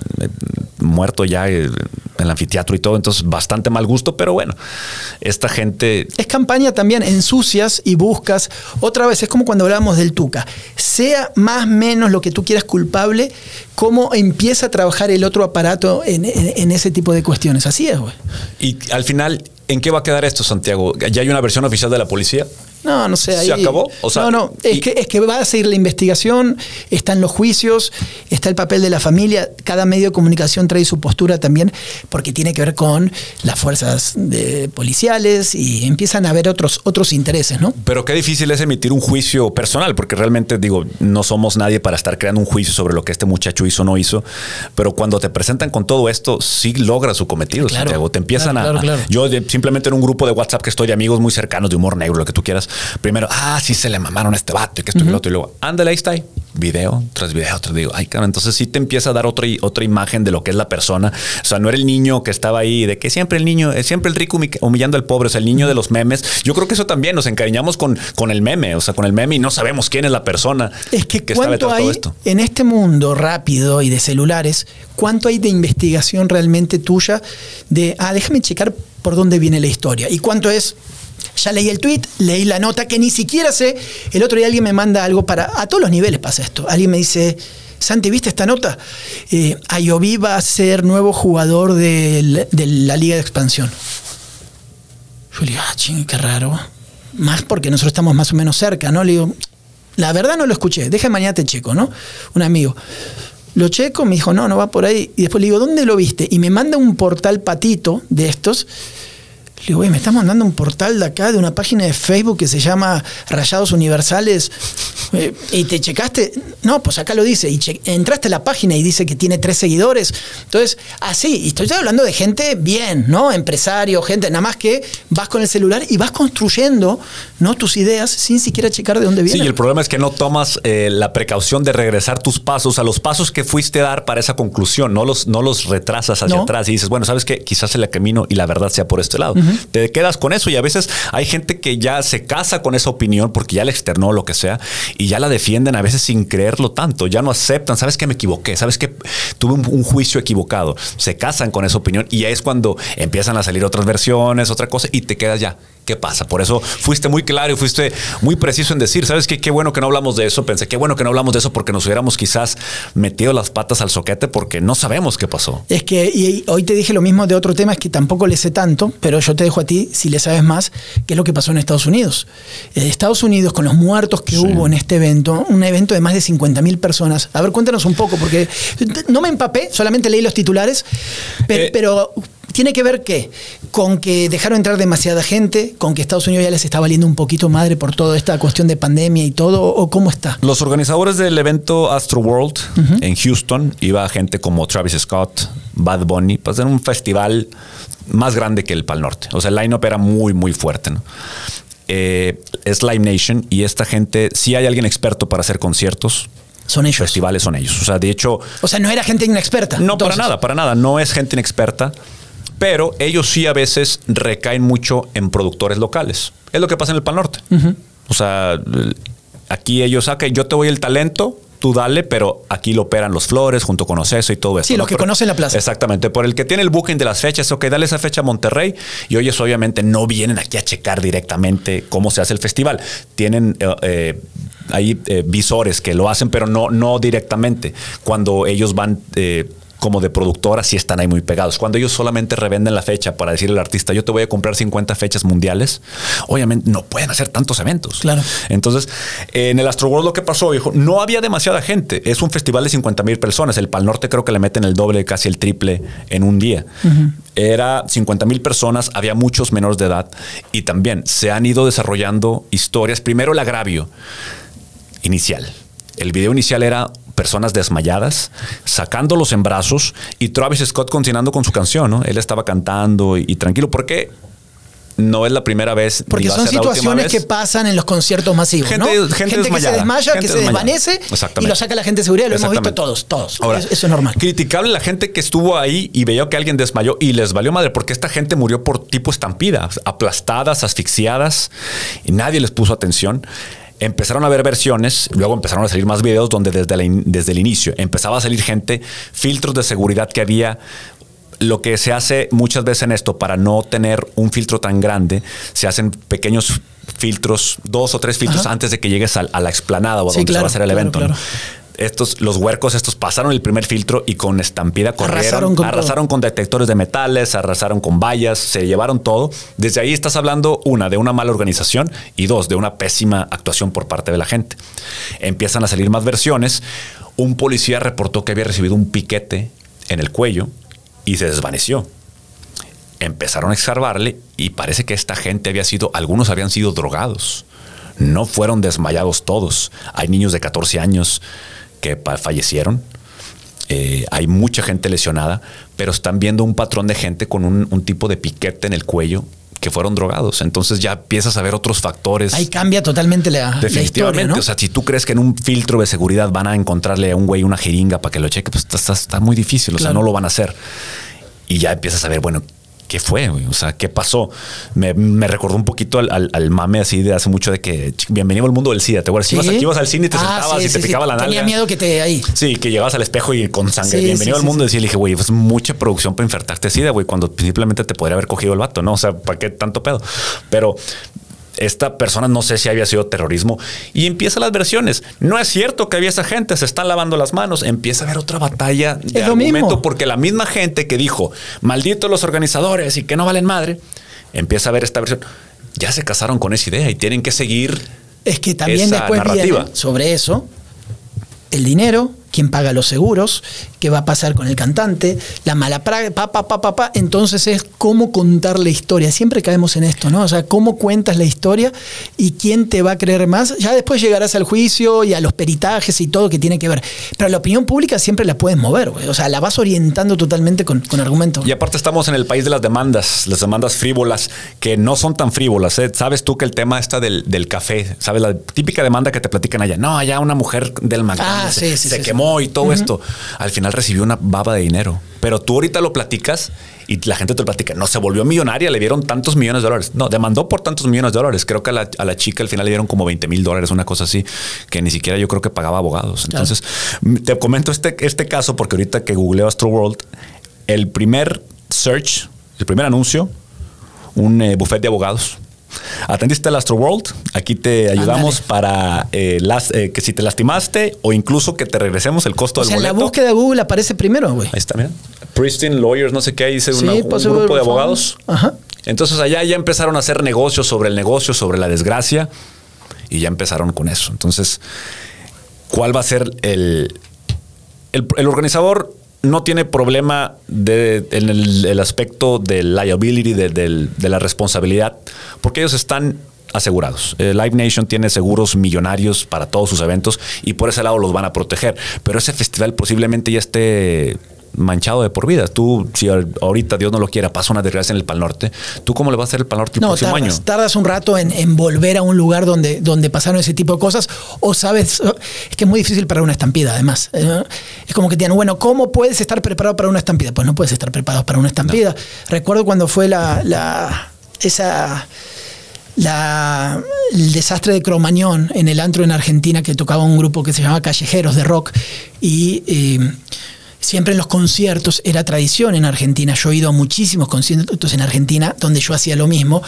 muerto ya eh, en el anfiteatro y todo, entonces bastante mal gusto, pero bueno, esta gente... Es campaña también, ensucias y buscas, otra vez, es como cuando hablábamos del Tuca, sea más menos lo que tú quieras culpable, cómo empieza a trabajar el otro aparato en, ese tipo de cuestiones, así es, güey. Y al final, ¿en qué va a quedar esto, Santiago? ¿Ya hay una versión oficial de la policía? No, no sé. ¿Se acabó? no, no. Es, que, es que va a seguir la investigación, están los juicios, está el papel de la familia. Cada medio de comunicación trae su postura también, porque tiene que ver con las fuerzas de, policiales y empiezan a haber otros, otros intereses, ¿no? Pero qué difícil es emitir un juicio personal, porque realmente, digo, no somos nadie para estar creando un juicio sobre lo que este muchacho hizo o no hizo. Pero cuando te presentan con todo esto, sí logra su cometido, Santiago. Te empiezan a. Yo simplemente en un grupo de WhatsApp que estoy de amigos muy cercanos de humor negro, lo que tú quieras primero, ah, sí se le mamaron a este vato y que esto y lo otro. Y luego, ándale, ahí está. Ahí. Video tras video, tras digo, ay, cara, entonces sí te empieza a dar otra, otra imagen de lo que es la persona. O sea, no era el niño que estaba ahí, de que siempre el niño, siempre el rico humillando al pobre, o sea, el niño de los memes. Yo creo que eso también nos encariñamos con, con el meme, o sea, con el meme y no sabemos quién es la persona es que, está detrás de todo esto. En este mundo rápido y de celulares, ¿cuánto hay de investigación realmente tuya de, ah, déjame checar por dónde viene la historia? ¿Y cuánto es? Ya leí el tweet, leí la nota que ni siquiera sé. El otro día alguien me manda algo para. A todos los niveles pasa esto. Alguien me dice. Santi, ¿viste esta nota? Eh, Ayoví va a ser nuevo jugador de, la Liga de Expansión. Yo le digo, ah, ching, qué raro. Más porque nosotros estamos más o menos cerca, ¿no? Le digo, la verdad no lo escuché, deja mañana te checo, ¿no? Un amigo. Lo checo, me dijo, no, no va por ahí. Y después le digo, ¿dónde lo viste? Y me manda un portal patito de estos le digo, me estás mandando un portal de acá, de una página de Facebook que se llama Rayados Universales. Eh, ¿Y te checaste? No, pues acá lo dice. Y entraste a la página y dice que tiene tres seguidores. Entonces, así, y estoy hablando de gente bien, ¿no? Empresario, gente, nada más que vas con el celular y vas construyendo, ¿no? Tus ideas sin siquiera checar de dónde vienen. Sí, y el problema es que no tomas eh, la precaución de regresar tus pasos a los pasos que fuiste a dar para esa conclusión. No los, no los retrasas hacia atrás y dices, bueno, ¿sabes qué? Quizás el camino y la verdad sea por este lado te quedas con eso y a veces hay gente que ya se casa con esa opinión porque ya le externó lo que sea y ya la defienden a veces sin creerlo tanto, ya no aceptan, sabes que me equivoqué, sabes que tuve un, juicio equivocado, se casan con esa opinión y es cuando empiezan a salir otras versiones, otra cosa y te quedas ya qué pasa. Por eso fuiste muy claro y fuiste muy preciso en decir, ¿sabes qué? Qué bueno que no hablamos de eso. Pensé, qué bueno que no hablamos de eso porque nos hubiéramos quizás metido las patas al soquete porque no sabemos qué pasó. Es que y hoy te dije lo mismo de otro tema, es que tampoco le sé tanto, pero yo te dejo a ti, si le sabes más, qué es lo que pasó en Estados Unidos. Eh, Estados Unidos, con los muertos que hubo en este evento, un evento de más de 50 mil personas. A ver, cuéntanos un poco, porque no me empapé, solamente leí los titulares, pero eh, ¿Tiene que ver qué? Con que dejaron entrar demasiada gente, con que Estados Unidos ya les está valiendo un poquito madre por toda esta cuestión de pandemia y todo, o cómo está? Los organizadores del evento Astro World en Houston iba gente como Travis Scott, Bad Bunny, para hacer un festival más grande que el Pal Norte. O sea, el line-up era muy, muy fuerte. ¿no? Eh, es Live Nation y esta gente, si hay alguien experto para hacer conciertos, son ellos. Festivales son ellos. O sea, de hecho. O sea, no era gente inexperta. No, para nada, para nada. No es gente inexperta pero ellos sí a veces recaen mucho en productores locales. Es lo que pasa en el Pan Norte. O sea, aquí ellos sacan, yo te voy el talento, tú dale, pero aquí lo operan los Flores junto con Oceso y todo eso. Sí, los que conocen la plaza. Exactamente, por el que tiene el booking de las fechas, ok, dale esa fecha a Monterrey y ellos obviamente no vienen aquí a checar directamente cómo se hace el festival. Tienen... Eh, eh, hay eh, visores que lo hacen, pero no, no directamente. Cuando ellos van eh, como de productora sí están ahí muy pegados. Cuando ellos solamente revenden la fecha para decirle al artista, yo te voy a comprar 50 fechas mundiales, obviamente no pueden hacer tantos eventos. Claro. Entonces, en el Astro World lo que pasó, dijo, no había demasiada gente. Es un festival de 50 mil personas. El Pal Norte creo que le meten el doble, casi el triple en un día. Era 50 mil personas, había muchos menores de edad y también se han ido desarrollando historias. Primero el agravio inicial. El video inicial era personas desmayadas, sacándolos en brazos y Travis Scott continuando con su canción, ¿no? Él estaba cantando y, y tranquilo. ¿Por qué? No es la primera vez. Porque son situaciones que pasan en los conciertos masivos, Gente- ¿no? gente que se desmaya, gente que se desmayada. desvanece y lo saca la gente de seguridad. Lo hemos visto todos, todos. Ahora, eso, eso es normal. Criticable la gente que estuvo ahí y veía que alguien desmayó y les valió madre porque esta gente murió por tipo estampida, aplastadas, asfixiadas y nadie les puso atención. Empezaron a ver versiones, luego empezaron a salir más videos donde desde, la desde el inicio empezaba a salir gente, filtros de seguridad que había. Lo que se hace muchas veces en esto para no tener un filtro tan grande, se hacen pequeños filtros, dos o tres filtros Ajá. antes de que llegues a, a la explanada o a Sí, donde se va a hacer el claro, evento. ¿no? Estos, los huercos estos pasaron el primer filtro y con estampida corrieron, Arrasaron con arrasaron con detectores de metales, arrasaron con vallas, se llevaron todo. Desde ahí estás hablando, una, de una mala organización y dos, de una pésima actuación por parte de la gente. Empiezan a salir más versiones. Un policía reportó que había recibido un piquete en el cuello y se desvaneció. Empezaron a escarbarle y parece que esta gente había sido, algunos habían sido drogados. No fueron desmayados todos. Hay niños de 14 años que fallecieron. Eh, hay mucha gente lesionada, pero están viendo un patrón de gente con un, un tipo de piquete en el cuello que fueron drogados. Entonces ya empiezas a ver otros factores. Ahí cambia totalmente la, la Definitivamente. historia, ¿no? O sea, si tú crees que en un filtro de seguridad van a encontrarle a un güey una jeringa para que lo cheque, pues está, está- está muy difícil. O sea, no lo van a hacer. Y ya empiezas a ver, bueno, ¿qué fue? O sea, ¿qué pasó? Me, me recordó un poquito al, al- al mame así de hace mucho de que bienvenido al mundo del SIDA. ¿Te acuerdas? Sí. Ibas, aquí ibas al cine y te Ah, sentabas sí, y te sí, picaba la nalga. Tenía miedo que te ahí. Sí, que llegabas al espejo y con sangre. Bienvenido al mundo. sí. Decía, le dije, güey, es mucha producción para infectarte SIDA, güey, cuando simplemente te podría haber cogido el vato, ¿no? O sea, ¿para qué tanto pedo? Pero esta persona no sé si había sido terrorismo y empieza las versiones. No es cierto que había esa gente, se están lavando las manos. Empieza a haber otra batalla de Es lo argumento mismo. porque la misma gente que dijo malditos los organizadores y que no valen madre, empieza a ver esta versión. Ya se casaron con esa idea y tienen que seguir. Es que también esa después narrativa. sobre eso el dinero, quién paga los seguros, qué va a pasar con el cantante, la mala praga, pa, pa, pa, pa, pa. Entonces es cómo contar la historia. Siempre caemos en esto, ¿no? O sea, cómo cuentas la historia y quién te va a creer más. Ya después llegarás al juicio y a los peritajes y todo que tiene que ver. Pero la opinión pública siempre la puedes mover, güey. O sea, la vas orientando totalmente con, con argumentos. Y aparte estamos en el país de las demandas, las demandas frívolas, que no son tan frívolas. ¿eh? Sabes tú que el tema está del, del café, ¿sabes? La típica demanda que te platican allá. No, allá una mujer del McDonald's Ah, se, sí, sí, se sí, quemó y todo esto. Al final recibió una baba de dinero. Pero tú ahorita lo platicas y la gente te lo platica. No, se volvió millonaria, le dieron tantos millones de dólares. No, demandó por tantos millones de dólares. Creo que a la, a la chica al final le dieron como 20 mil dólares, una cosa así, que ni siquiera yo creo que pagaba abogados. Entonces, te comento este, este caso porque ahorita que googleo Astro World, el primer search, el primer anuncio, un eh, buffet de abogados. Atendiste al Astro World, aquí te ayudamos para eh, las, eh, que si te lastimaste o incluso que te regresemos el costo o del sea, en la boleto. búsqueda de Google aparece primero, güey. Ahí está, mira. Pristine Lawyers, no sé qué, dice Sí, un Possible grupo de Reform. abogados. Ajá. Entonces allá ya empezaron a hacer negocios sobre el negocio, sobre la desgracia, y ya empezaron con eso. Entonces, ¿cuál va a ser el, el, el organizador? No tiene problema de, en el, aspecto del liability, de, de la responsabilidad, porque ellos están asegurados. Eh, Live Nation tiene seguros millonarios para todos sus eventos y por ese lado los van a proteger. Pero ese festival posiblemente ya esté manchado de por vida. Tú, si ahorita Dios no lo quiera, pasa una desgracia en el Pal Norte, ¿tú cómo le vas a hacer el Pal Norte el No, próximo tardas, año? tardas un rato en, en volver a un lugar donde, donde pasaron ese tipo de cosas. O sabes, es que es muy difícil para una estampida, además. Eh, Es como que te digan, bueno, ¿cómo puedes estar preparado para una estampida? Pues no puedes estar preparado para una estampida. Recuerdo cuando fue la, la- esa la, el desastre de Cromañón en el antro en Argentina que tocaba un grupo que se llama Callejeros de Rock y eh, siempre en los conciertos era tradición en Argentina. Yo he ido a muchísimos conciertos en Argentina donde yo hacía lo mismo.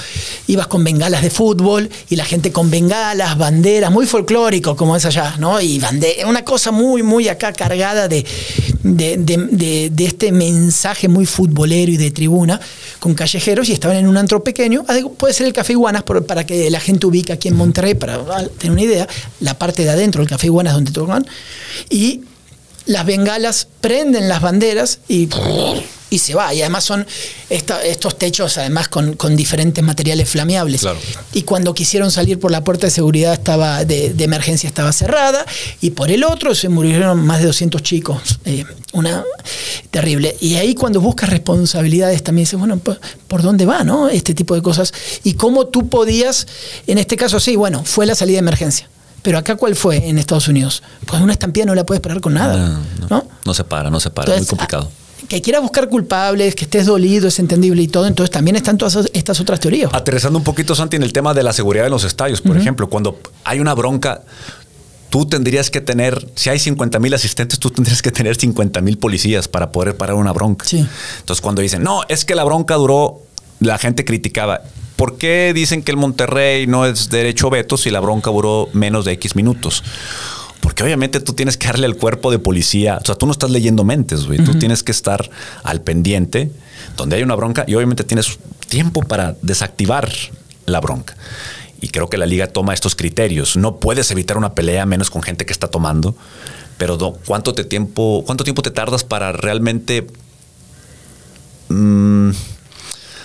Ibas con bengalas de fútbol y la gente con bengalas, banderas, muy folclórico como es allá, ¿no? Y una cosa muy, muy acá cargada de, de, este mensaje muy futbolero y de tribuna con callejeros y estaban en un antro pequeño. Puede ser el Café Iguanas para que la gente ubique aquí en Monterrey, para tener una idea, la parte de adentro, el Café Iguanas donde tocan. Y las bengalas prenden las banderas y, y se va. Y además son estos techos, además con, diferentes materiales flameables. Y cuando quisieron salir por la puerta de seguridad estaba de, emergencia estaba cerrada y por el otro se murieron más de 200 chicos. Eh, una terrible. Y ahí cuando buscas responsabilidades también dices, bueno, ¿por dónde va, no? Este tipo de cosas. Y cómo tú podías, en este caso sí, bueno, fue la salida de emergencia pero acá, ¿cuál fue en Estados Unidos? Pues una estampida no la puedes parar con nada. No, no, se para, no se para, es muy complicado. Que quieras buscar culpables, que estés dolido, es entendible y todo. Entonces también están todas estas otras teorías. Aterrizando un poquito, Santi, en el tema de la seguridad de los estadios, por ejemplo, cuando hay una bronca, tú tendrías que tener, si hay 50 mil asistentes, tú tendrías que tener 50 mil policías para poder parar una bronca. Sí. Entonces, cuando dicen, no, es que la bronca duró, la gente criticaba. ¿Por qué dicen que el Monterrey no es derecho veto si la bronca duró menos de X minutos? Porque obviamente tú tienes que darle al cuerpo de policía, o sea, tú no estás leyendo mentes, güey, tú tienes que estar al pendiente donde hay una bronca y obviamente tienes tiempo para desactivar la bronca. Y creo que la liga toma estos criterios. No puedes evitar una pelea menos con gente que está tomando, pero ¿cuánto, te tiempo, cuánto tiempo te tardas para realmente mm,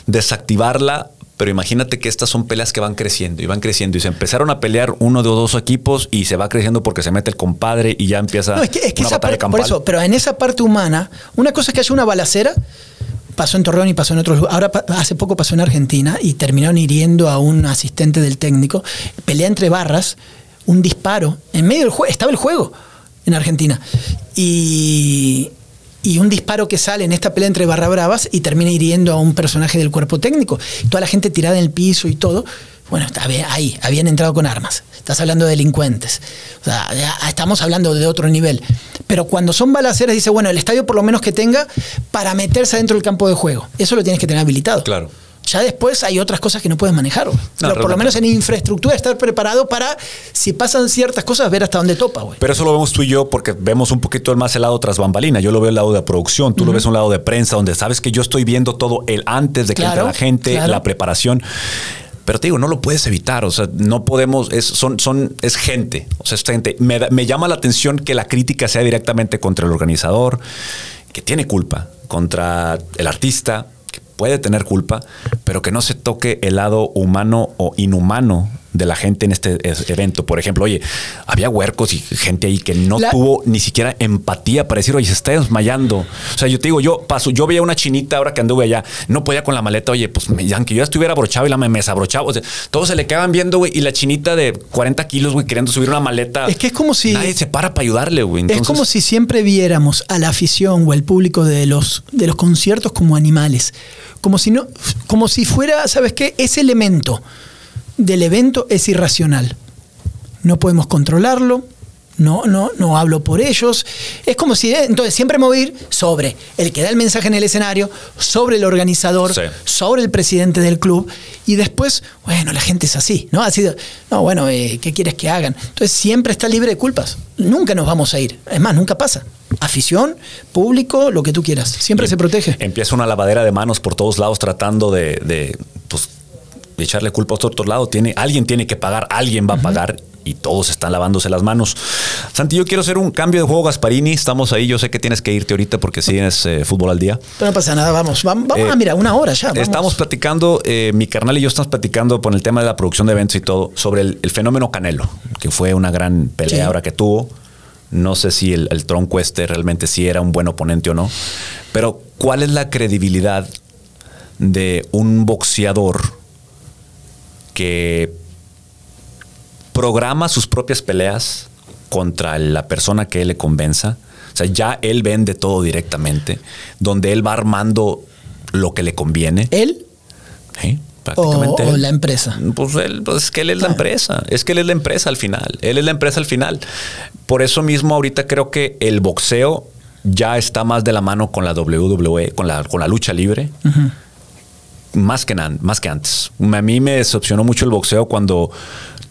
desactivarla pero imagínate que estas son peleas que van creciendo y van creciendo y se empezaron a pelear uno de dos equipos y se va creciendo porque se mete el compadre y ya empieza no, es que, es que esa parte, por eso, pero en esa parte humana, una cosa es que haya una balacera, pasó en Torreón y pasó en otros lugares. Ahora hace poco pasó en Argentina y terminaron hiriendo a un asistente del técnico. Pelea entre barras, un disparo en medio del juego, estaba el juego en Argentina. Y y un disparo que sale en esta pelea entre barra bravas y termina hiriendo a un personaje del cuerpo técnico. Toda la gente tirada en el piso y todo. Bueno, ahí, habían entrado con armas. Estás hablando de delincuentes. O sea, estamos hablando de otro nivel. Pero cuando son balaceras, dice, bueno, el estadio por lo menos que tenga para meterse adentro del campo de juego. Eso lo tienes que tener habilitado. Claro. Ya después hay otras cosas que no puedes manejar. Pero por lo menos en infraestructura estar preparado para, si pasan ciertas cosas, ver hasta dónde topa, güey. Pero eso lo vemos tú y yo porque vemos un poquito más el lado tras bambalina. Yo lo veo el lado de producción, tú lo ves un lado de prensa, donde sabes que yo estoy viendo todo el antes de que entre la gente, la preparación. Pero te digo, no lo puedes evitar. O sea, no podemos, es, son, son, es gente. O sea, es gente. Me, me llama la atención que la crítica sea directamente contra el organizador, que tiene culpa, contra el artista, puede tener culpa, pero que no se toque el lado humano o inhumano de la gente en este evento. Por ejemplo, oye, había huercos y gente ahí que no tuvo ni siquiera empatía para decir, oye, se está desmayando. O sea, yo te digo, yo paso, yo veía una chinita ahora que anduve allá, no podía con la maleta, oye, pues aunque yo ya estuviera abrochado y la me desabrochaba, o sea, todos se le quedaban viendo, güey, y la chinita de 40 kilos, güey, queriendo subir una maleta. Es que es como si... Nadie se para para ayudarle, güey. Es como si siempre viéramos a la afición o al público de los, de los conciertos como animales. Como si, no, como si fuera, ¿sabes qué? Ese elemento del evento es irracional. No podemos controlarlo, no, no, no hablo por ellos. Es como si, eh, entonces, siempre mover sobre el que da el mensaje en el escenario, sobre el organizador, sobre el presidente del club, y después, bueno, la gente es así, ¿no? Ha sido, no, bueno, eh, ¿qué quieres que hagan? Entonces, siempre está libre de culpas. Nunca nos vamos a ir. Es más, nunca pasa. Afición, público, lo que tú quieras. Siempre se protege. Empieza una lavadera de manos por todos lados tratando de, de pues, echarle culpa a otro lado. Tiene, alguien tiene que pagar, alguien va a pagar y todos están lavándose las manos. Santi, yo quiero hacer un cambio de juego, Gasparini. Estamos ahí. Yo sé que tienes que irte ahorita porque si tienes eh, fútbol al día. Pero no pasa nada, vamos. Vamos, a eh, mirar, una hora ya. Estamos platicando, eh, mi carnal y yo estamos platicando por el tema de la producción de eventos y todo, sobre el, fenómeno Canelo, que fue una gran pelea ahora que tuvo. No sé si el, el tronco este realmente sí era un buen oponente o no. Pero, ¿cuál es la credibilidad de un boxeador? Que programa sus propias peleas contra la persona que él le convenza. O sea, ya él vende todo directamente, donde él va armando lo que le conviene. ¿Él? ¿Sí? prácticamente. O, la empresa. Pues, él, pues, es que él es la empresa. Es que él es la empresa al final. Él es la empresa al final. Por eso mismo, ahorita creo que el boxeo ya está más de la mano con la WWE, con la, con la lucha libre. Más que, más que antes. A mí me decepcionó mucho el boxeo cuando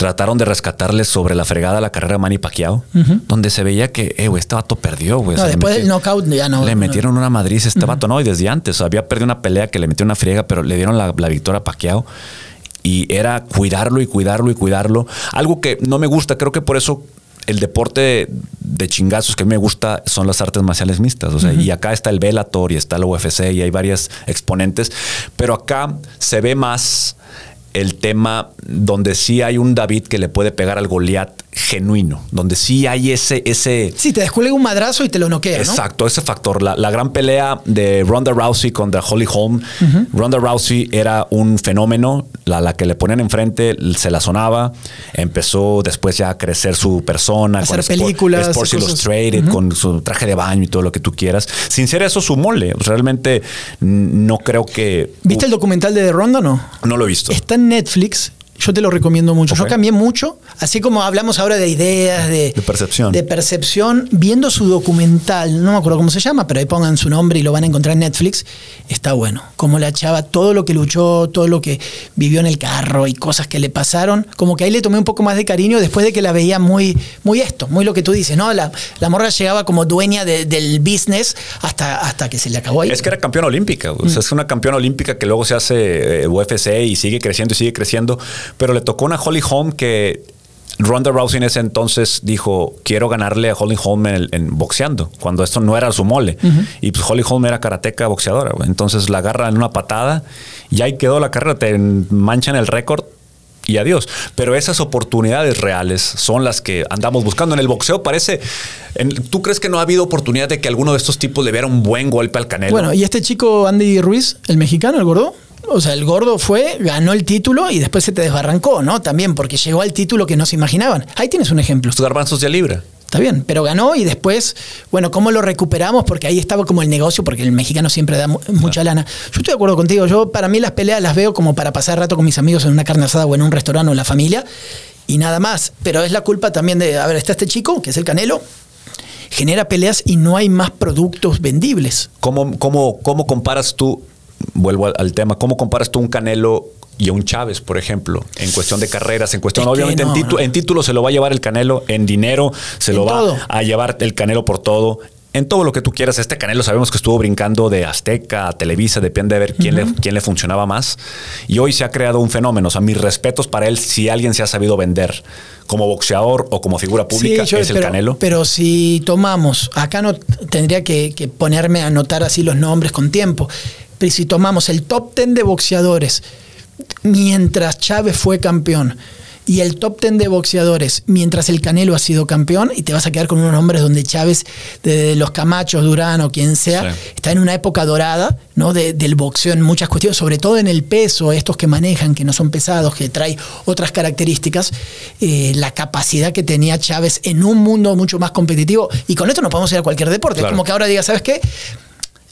trataron de rescatarle sobre la fregada la carrera de Manny Pacquiao, donde se veía que, eh, este vato perdió, güey. No, después del knockout ya no. Le metieron una madriz a este vato, no, y desde antes. había perdido una pelea que le metió una friega, pero le dieron la, victoria a Pacquiao. Y era cuidarlo y cuidarlo y cuidarlo. Algo que no me gusta, creo que por eso el deporte de chingazos que a mí me gusta son las artes marciales mixtas. O sea, y acá está el Bellator y está el UFC y hay varias exponentes. Pero acá se ve más el tema donde sí hay un David que le puede pegar al Goliat genuino, donde sí hay ese... ese sí, te descuelga un madrazo y te lo noquea. Exacto, ese factor. La, gran pelea de Ronda Rousey contra Holly Holm. Ronda Rousey era un fenómeno, la, la, que le ponían enfrente se la sonaba, empezó después ya a crecer su persona, hacer con películas, Sports Illustrated, con su traje de baño y todo lo que tú quieras. Sin ser eso su mole, realmente no creo que... ¿Viste el documental de Ronda no? No lo he visto. Está en Netflix yo te lo recomiendo mucho. Yo cambié mucho, así como hablamos ahora de ideas, de, percepción. De percepción, viendo su documental, no me acuerdo cómo se llama, pero ahí pongan su nombre y lo van a encontrar en Netflix, está bueno. Como la chava, todo lo que luchó, todo lo que vivió en el carro y cosas que le pasaron, como que ahí le tomé un poco más de cariño después de que la veía muy, muy esto, muy lo que tú dices, ¿no? La, la morra llegaba como dueña del business hasta, hasta que se le acabó ahí. Es que era campeona olímpica, o sea, es una campeona olímpica que luego se hace eh, UFC y sigue creciendo y sigue creciendo pero le tocó una Holly Holm que Ronda Rousey en ese entonces dijo, quiero ganarle a Holly Holm en, boxeando, cuando esto no era su mole. Y pues Holly Holm era karateca boxeadora. Entonces la agarra en una patada y ahí quedó la carrera, te manchan el récord y adiós. Pero esas oportunidades reales son las que andamos buscando. En el boxeo parece. ¿Tú crees que no ha habido oportunidad de que alguno de estos tipos le diera un buen golpe al canelo? Bueno, y este chico Andy Ruiz, el mexicano, el gordo, o sea, el gordo fue, ganó el título y después se te desbarrancó, ¿no? También porque llegó al título que no se imaginaban. Ahí tienes un ejemplo. Los garbanzos de libra. Está bien, pero ganó y después, bueno, ¿cómo lo recuperamos? Porque ahí estaba como el negocio, porque el mexicano siempre da mucha lana. Yo estoy de acuerdo contigo, yo para mí las peleas las veo como para pasar rato con mis amigos en una carne asada o en un restaurante o en la familia y nada más. Pero es la culpa también de, a ver, está este chico, que es el Canelo, genera peleas y no hay más productos vendibles. ¿Cómo, cómo, cómo comparas tú vuelvo al, tema, ¿cómo comparas tú un Canelo y a un Chávez, por ejemplo, en cuestión de carreras, en cuestión, obviamente en, título se lo va a llevar el Canelo, en dinero se lo va a llevar el Canelo por todo. En todo lo que tú quieras, este Canelo sabemos que estuvo brincando de Azteca a Televisa, depende de ver quién, le, quién le funcionaba más. Y hoy se ha creado un fenómeno. O sea, mis respetos para él si alguien se ha sabido vender como boxeador o como figura pública, es el Canelo. Pero si tomamos, acá no tendría que, que ponerme a anotar así los nombres con tiempo si tomamos el top 10 de boxeadores mientras Chávez fue campeón y el top 10 de boxeadores mientras el Canelo ha sido campeón y te vas a quedar con unos nombres donde Chávez, de los Camachos, Durán o quien sea, está en una época dorada ¿no? del boxeo en muchas cuestiones, sobre todo en el peso, estos que manejan, que no son pesados, que trae otras características, eh, la capacidad que tenía Chávez en un mundo mucho más competitivo y con esto no podemos ir a cualquier deporte. Es como que ahora diga, ¿sabes qué?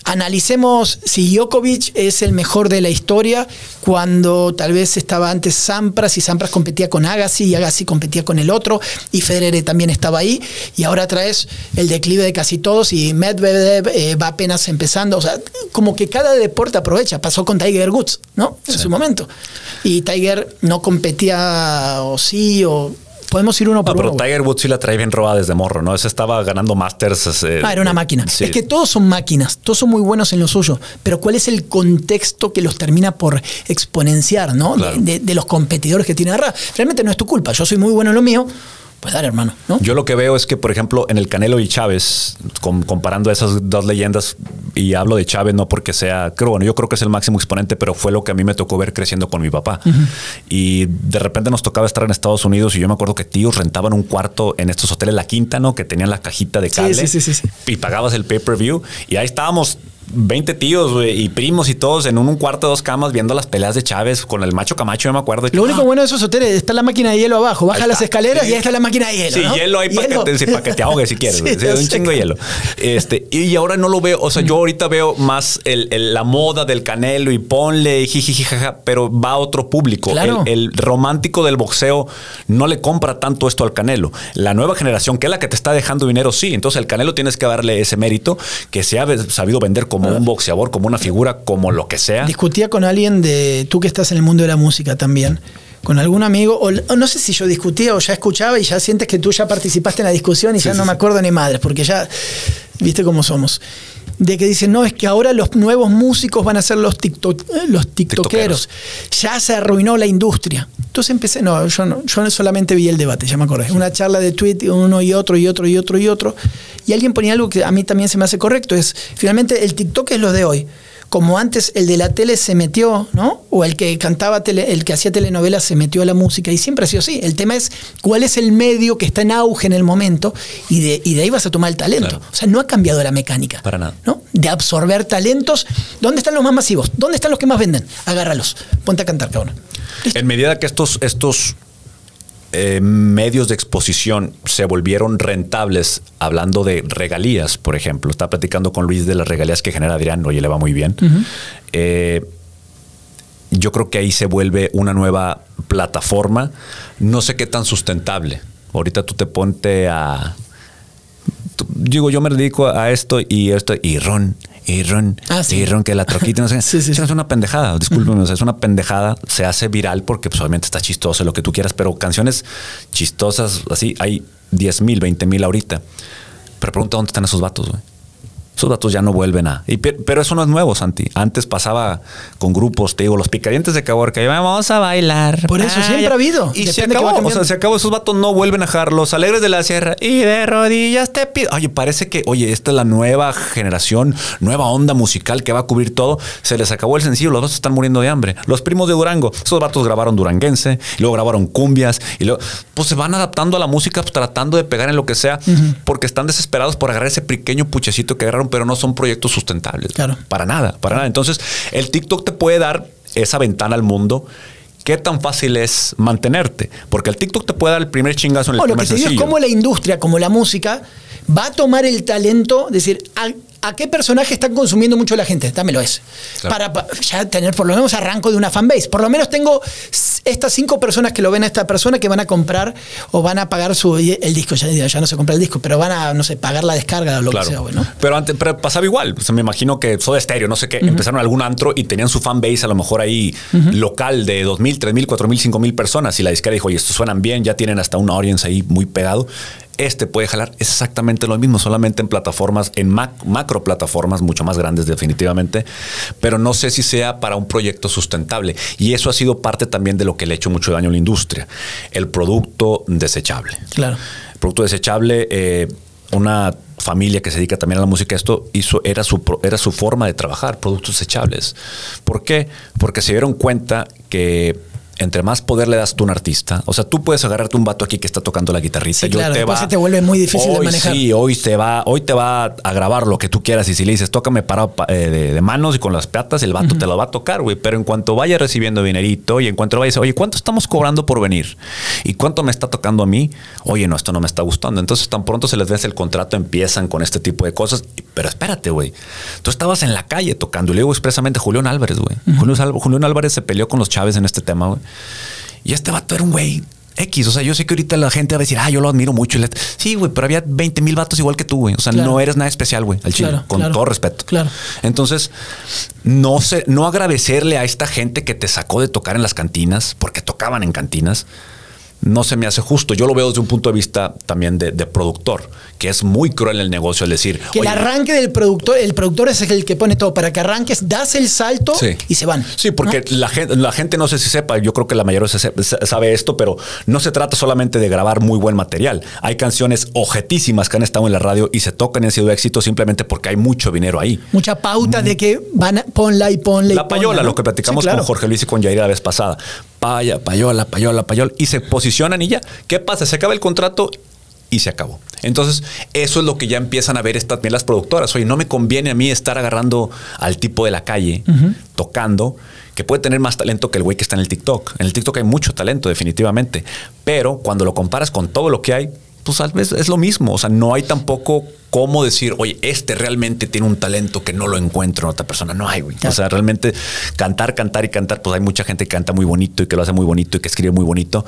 Analicemos si Djokovic es el mejor de la historia cuando tal vez estaba antes Sampras y Sampras competía con Agassi y Agassi competía con el otro y Federer también estaba ahí y ahora traes el declive de casi todos y Medvedev eh, va apenas empezando, o sea, como que cada deporte aprovecha, pasó con Tiger Woods, ¿no? En su momento. Y Tiger no competía o sí o Podemos ir uno por uno. Pero Tiger Woods sí la trae bien robada desde morro, ¿no? Ese estaba ganando Masters. Eh, ah, era una máquina. Es que todos son máquinas, todos son muy buenos en lo suyo, pero ¿cuál es el contexto que los termina por exponenciar, ¿no? De, de, los competidores que tiene agarrada. Realmente no es tu culpa, yo soy muy bueno en lo mío, pues dale, hermano. ¿no? Yo lo que veo es que, por ejemplo, en el Canelo y Chávez, comparando esas dos leyendas, y hablo de Chávez no porque sea, creo, bueno, yo creo que es el máximo exponente, pero fue lo que a mí me tocó ver creciendo con mi papá. Y de repente nos tocaba estar en Estados Unidos y yo me acuerdo que tíos rentaban un cuarto en estos hoteles La Quinta, ¿no? Que tenían la cajita de cable. Sí, sí, sí, y pagabas el pay-per-view y ahí estábamos 20 tíos y primos y todos en un, cuarto de dos camas viendo las peleas de Chávez con el macho Camacho, yo me acuerdo. Lo único bueno de esos hoteles, está la máquina de hielo abajo, baja las escaleras y ahí está la máquina de hielo. Sí, ¿no? hielo ahí para que, te, para que te ahogues si quieres. [LAUGHS] Sí, un chingo de hielo. Este, y ahora no lo veo, o sea, yo ahorita veo más el- el- la moda del canelo y ponle jiji, jaja, pero va a otro público. Claro. El, el romántico del boxeo no le compra tanto esto al canelo. La nueva generación, que es la que te está dejando dinero, sí. Entonces el canelo tienes que darle ese mérito que se ha sabido vender como un boxeador, como una figura, como lo que sea. Discutía con alguien de, tú que estás en el mundo de la música también, con algún amigo, o, o no sé si yo discutía o ya escuchaba y ya sientes que tú ya participaste en la discusión y ya no me acuerdo ni madres, porque ya, viste cómo somos. De que dicen, no, es que ahora los nuevos músicos van a ser los, tiktok, eh, los tiktokeros. Ya se arruinó la industria. Entonces empecé, no, yo no, yo solamente vi el debate, ya me acordé. Una charla de tweet, uno y otro y otro y otro y otro. Y alguien ponía algo que a mí también se me hace correcto, es, finalmente el TikTok es lo de hoy como antes el de la tele se metió, ¿no? O el que cantaba, tele, el que hacía telenovelas se metió a la música y siempre ha sido así. El tema es cuál es el medio que está en auge en el momento y de, y de ahí vas a tomar el talento. Claro. O sea, no ha cambiado la mecánica. Para nada. ¿no? De absorber talentos. ¿Dónde están los más masivos? ¿Dónde están los que más venden? Agárralos. Ponte a cantar, cabrón. En medida que estos, estos eh, medios de exposición se volvieron rentables, hablando de regalías, por ejemplo, está platicando con Luis de las regalías que genera Adrián, oye, le va muy bien. Eh, yo creo que ahí se vuelve una nueva plataforma, no sé qué tan sustentable. Ahorita tú te ponte a... Digo, yo me dedico a esto y esto, y Ron, y Ron, Ah, sí. y Ron, que la troquita, no sé. [LAUGHS] Sí, sí, es una pendejada, discúlpeme, o sea, es una pendejada, se hace viral porque pues, obviamente está chistoso, lo que tú quieras, pero canciones chistosas, así, hay 10 mil, 20 mil ahorita. Pero pregunta dónde están esos vatos, güey. Esos vatos ya no vuelven a. y pero eso no es nuevo, Santi. Antes pasaba con grupos, te digo, los picadientes de Caborca, vamos a bailar. Por eso Ah, siempre ha habido. Y se Depende acabó. O cambiando. sea, se acabó. Esos vatos no vuelven a jalar. Los alegres de la sierra y de rodillas te pido. Oye, parece que, oye, esta es la nueva generación, nueva onda musical que va a cubrir todo. Se les acabó el sencillo. Los vatos están muriendo de hambre. Los primos de Durango, esos vatos grabaron duranguense, y luego grabaron cumbias, y luego, pues se van adaptando a la música, pues, tratando de pegar en lo que sea, porque están desesperados por agarrar ese pequeño puchecito que agarraron, pero no son proyectos sustentables. Claro. Para nada, para nada. Entonces, el TikTok te puede dar esa ventana al mundo. ¿Qué tan fácil es mantenerte? Porque el TikTok te puede dar el primer chingazo en el lo primer que te digo es cómo la industria, como la música, va a tomar el talento, decir, ¿a, qué personaje está consumiendo mucho la gente? Dámelo ese. Claro. Para pa- ya tener por lo menos arranco de una fanbase. Por lo menos tengo estas cinco personas que lo ven a esta persona que van a comprar o van a pagar su, el disco. Ya, ya no se compra el disco, pero van a, no sé, pagar la descarga o lo Claro. que sea, güey, ¿no? Pero antes pero pasaba igual. O sea, me imagino que Soda Stereo, no sé qué, empezaron algún antro y tenían su fanbase a lo mejor ahí local de 2.000, 3.000, 4.000, 5.000 personas. Y la disquera dijo, oye, estos suenan bien, ya tienen hasta un audience ahí muy pegado. Este puede jalar es exactamente lo mismo, solamente en plataformas, en mac- macro plataformas mucho más grandes definitivamente, pero no sé si sea para un proyecto sustentable. Y eso ha sido parte también de lo que le ha hecho mucho daño a la industria, el producto desechable. Claro. El producto desechable, eh, una familia que se dedica también a la música, esto hizo, era su, era su forma de trabajar, productos desechables. ¿Por qué? Porque se dieron cuenta que entre más poder le das tú a un artista, o sea, tú puedes agarrarte un vato aquí que está tocando la guitarrita. Sí, y hoy claro, te va- se te vuelve muy difícil de hoy manejar. Sí, hoy te va, hoy te va a grabar lo que tú quieras y si le dices, tócame parado pa- eh, de, de manos y con las patas, el vato te lo va a tocar, güey. Pero en cuanto vaya recibiendo dinerito y en cuanto vaya oye, ¿cuánto estamos cobrando por venir? ¿Y cuánto me está tocando a mí? Oye, no, esto no me está gustando. Entonces, tan pronto se les vence el contrato, empiezan con este tipo de cosas. Pero espérate, güey. Tú estabas en la calle tocando. Y le digo expresamente a Julián Álvarez, güey. Julián Álvarez se peleó con los Chávez en este tema, güey. Y este vato era un güey X. O sea, yo sé que ahorita la gente va a decir, ah, yo lo admiro mucho. Y le- Sí, güey, pero había 20 mil vatos igual que tú, güey. O sea, Claro. no eres nada especial, güey, al chile. Claro, con claro. todo respeto. Claro. Entonces, no sé, no agradecerle a esta gente que te sacó de tocar en las cantinas, porque tocaban en cantinas. No se me hace justo. Yo lo veo desde un punto de vista también de, de productor, que es muy cruel el negocio el decir. Que el "Oye, arranque del productor, el productor es el que pone todo para que arranques, das el salto Sí. y se van. Sí, porque la, gente, la gente no sé si sepa, yo creo que la mayoría se sabe esto, pero no se trata solamente de grabar muy buen material. Hay canciones objetísimas que han estado en la radio y se tocan y han sido éxito simplemente porque hay mucho dinero ahí. Mucha pauta de que van a, ponla y ponla y La payola, ponla, ¿no? lo que platicamos Sí, claro. con Jorge Luis y con Yair la vez pasada. Paya, payola, payola, payola. Y se posicionan y ya. ¿Qué pasa? Se acaba el contrato y se acabó. Entonces, eso es lo que ya empiezan a ver estas las productoras. Oye, no me conviene a mí estar agarrando al tipo de la calle, tocando, que puede tener más talento que el güey que está en el TikTok. En el TikTok hay mucho talento, definitivamente. Pero cuando lo comparas con todo lo que hay, pues tal vez es lo mismo. O sea, no hay tampoco cómo decir, oye, este realmente tiene un talento que no lo encuentro en otra persona. No hay, güey. O sea, realmente cantar, cantar y cantar, pues hay mucha gente que canta muy bonito y que lo hace muy bonito y que escribe muy bonito.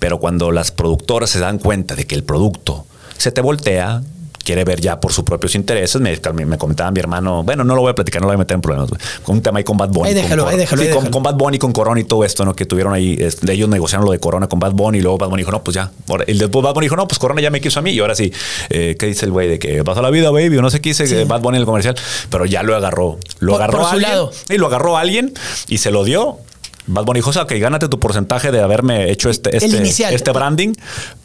Pero cuando las productoras se dan cuenta de que el producto se te voltea, quiere ver ya por sus propios intereses. Me, me comentaba mi hermano, bueno, no lo voy a platicar, no lo voy a meter en problemas, Con un tema ahí con Bad Bunny. déjalo, con, déjalo, Con, Bad Bunny, con Corona y todo esto, ¿no? Que tuvieron ahí, de ellos negociaron lo de Corona con Bad Bunny y luego Bad Bunny dijo, no, pues ya. Y después Bad Bunny dijo, no, pues Corona ya me quiso a mí. Y ahora sí, eh, ¿qué dice el güey? De que pasó la vida, baby, o no sé qué dice Bad Bunny en el comercial, pero ya lo agarró. Lo agarró a alguien. Y lo agarró a alguien y se lo dio Bad Bunny dijo, o sea, que gánate tu porcentaje de haberme hecho este, este, este branding,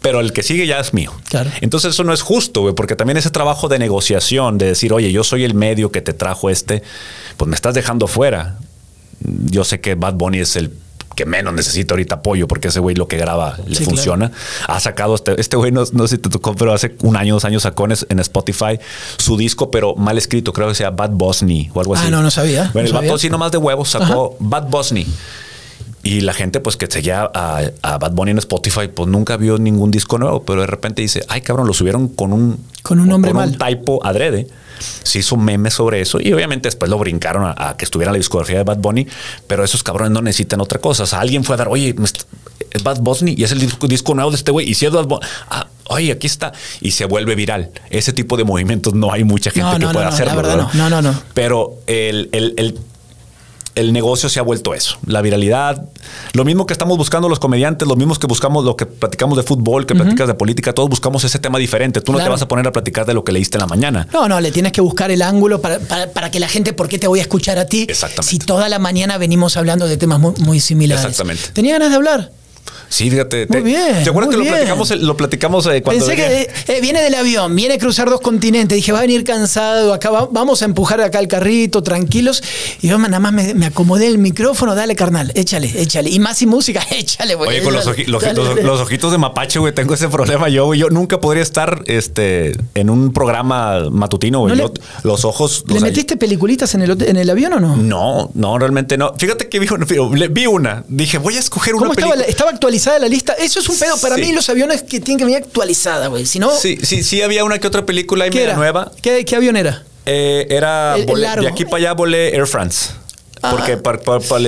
pero el que sigue ya es mío. Claro. Entonces eso no es justo, güey, porque también ese trabajo de negociación, de decir, oye, yo soy el medio que te trajo este, pues me estás dejando fuera. Yo sé que Bad Bunny es el que menos necesita ahorita apoyo, porque ese güey lo que graba le funciona. Ha sacado este, este güey, no, sé si te tocó, pero hace un año, dos años sacó en, Spotify su disco, pero mal escrito, creo que sea Bad Bosny o algo ah, así. Ah, no, no sabía. Bueno, el Bad Bosny nomás de huevos sacó Bad Bosny. Y la gente, pues que seguía a, a, Bad Bunny en Spotify, pues nunca vio ningún disco nuevo, pero de repente dice, ay cabrón, lo subieron con un, con un nombre mal. un typo adrede. Se hizo un meme sobre eso y obviamente después lo brincaron a, que estuviera la discografía de Bad Bunny, pero esos cabrones no necesitan otra cosa. O sea, alguien fue a dar, oye, es Bad Bunny y es el disco, nuevo de este güey. Y si es Bad Bunny, ah, oye, aquí está. Y se vuelve viral. Ese tipo de movimientos no hay mucha gente que pueda hacerlo. La verdad, no, no, no. Pero el, el, el el negocio se ha vuelto eso, la viralidad. Lo mismo que estamos buscando los comediantes, lo mismo que buscamos, lo que platicamos de fútbol, que platicas de política, todos buscamos ese tema diferente. Tú no te vas a poner a platicar de lo que leíste en la mañana. No, no, le tienes que buscar el ángulo para, que la gente, ¿por qué te voy a escuchar a ti? Exactamente. Si toda la mañana venimos hablando de temas muy, muy similares. Exactamente. ¿Tenía ganas de hablar? Sí, fíjate. Muy bien. ¿Te acuerdas que lo platicamos, lo platicamos eh, cuando. Pensé que eh, viene del avión, viene a cruzar dos continentes. Dije, va a venir cansado, acá vamos a empujar acá el carrito, tranquilos. Y yo nada más me, acomodé el micrófono, dale, carnal, échale, échale. Y más y música, [LAUGHS] échale, güey. Oye, con los, los, ojitos de mapache, güey, tengo ese problema yo, Yo nunca podría estar este, en un programa matutino, güey. los ojos. ¿Le metiste peliculitas en el, en el avión o no? No, no, realmente no. Fíjate que vi, vi una. Dije, voy a escoger una ¿Cómo estaba actualizada? La lista. Eso es un pedo. Para mí, los aviones que tienen que venir actualizada, güey. Si no. Sí, sí, sí, había una que otra película ahí media nueva. ¿Qué, ¿Qué, avión era? Eh, era. de aquí para allá volé Air France. Ah. Porque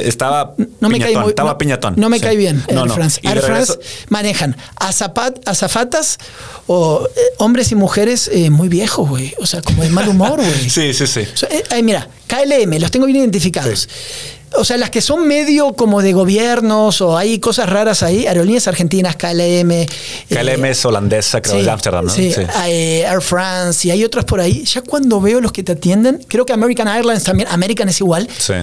estaba no me cae estaba piñatón. No me cae bien Air France. Air France manejan azafatas o eh, hombres y mujeres eh, muy viejos, güey. O sea, como de mal humor, güey. [LAUGHS] sí, sí, sí. mira, KLM, los tengo bien identificados o sea, las que son medio como de gobiernos o hay cosas raras ahí, aerolíneas argentinas, KLM. KLM es holandesa, creo, de Amsterdam, ¿no? Sí, eh, Air France y hay otras por ahí. Ya cuando veo los que te atienden, creo que American Airlines también, American es igual. Sí.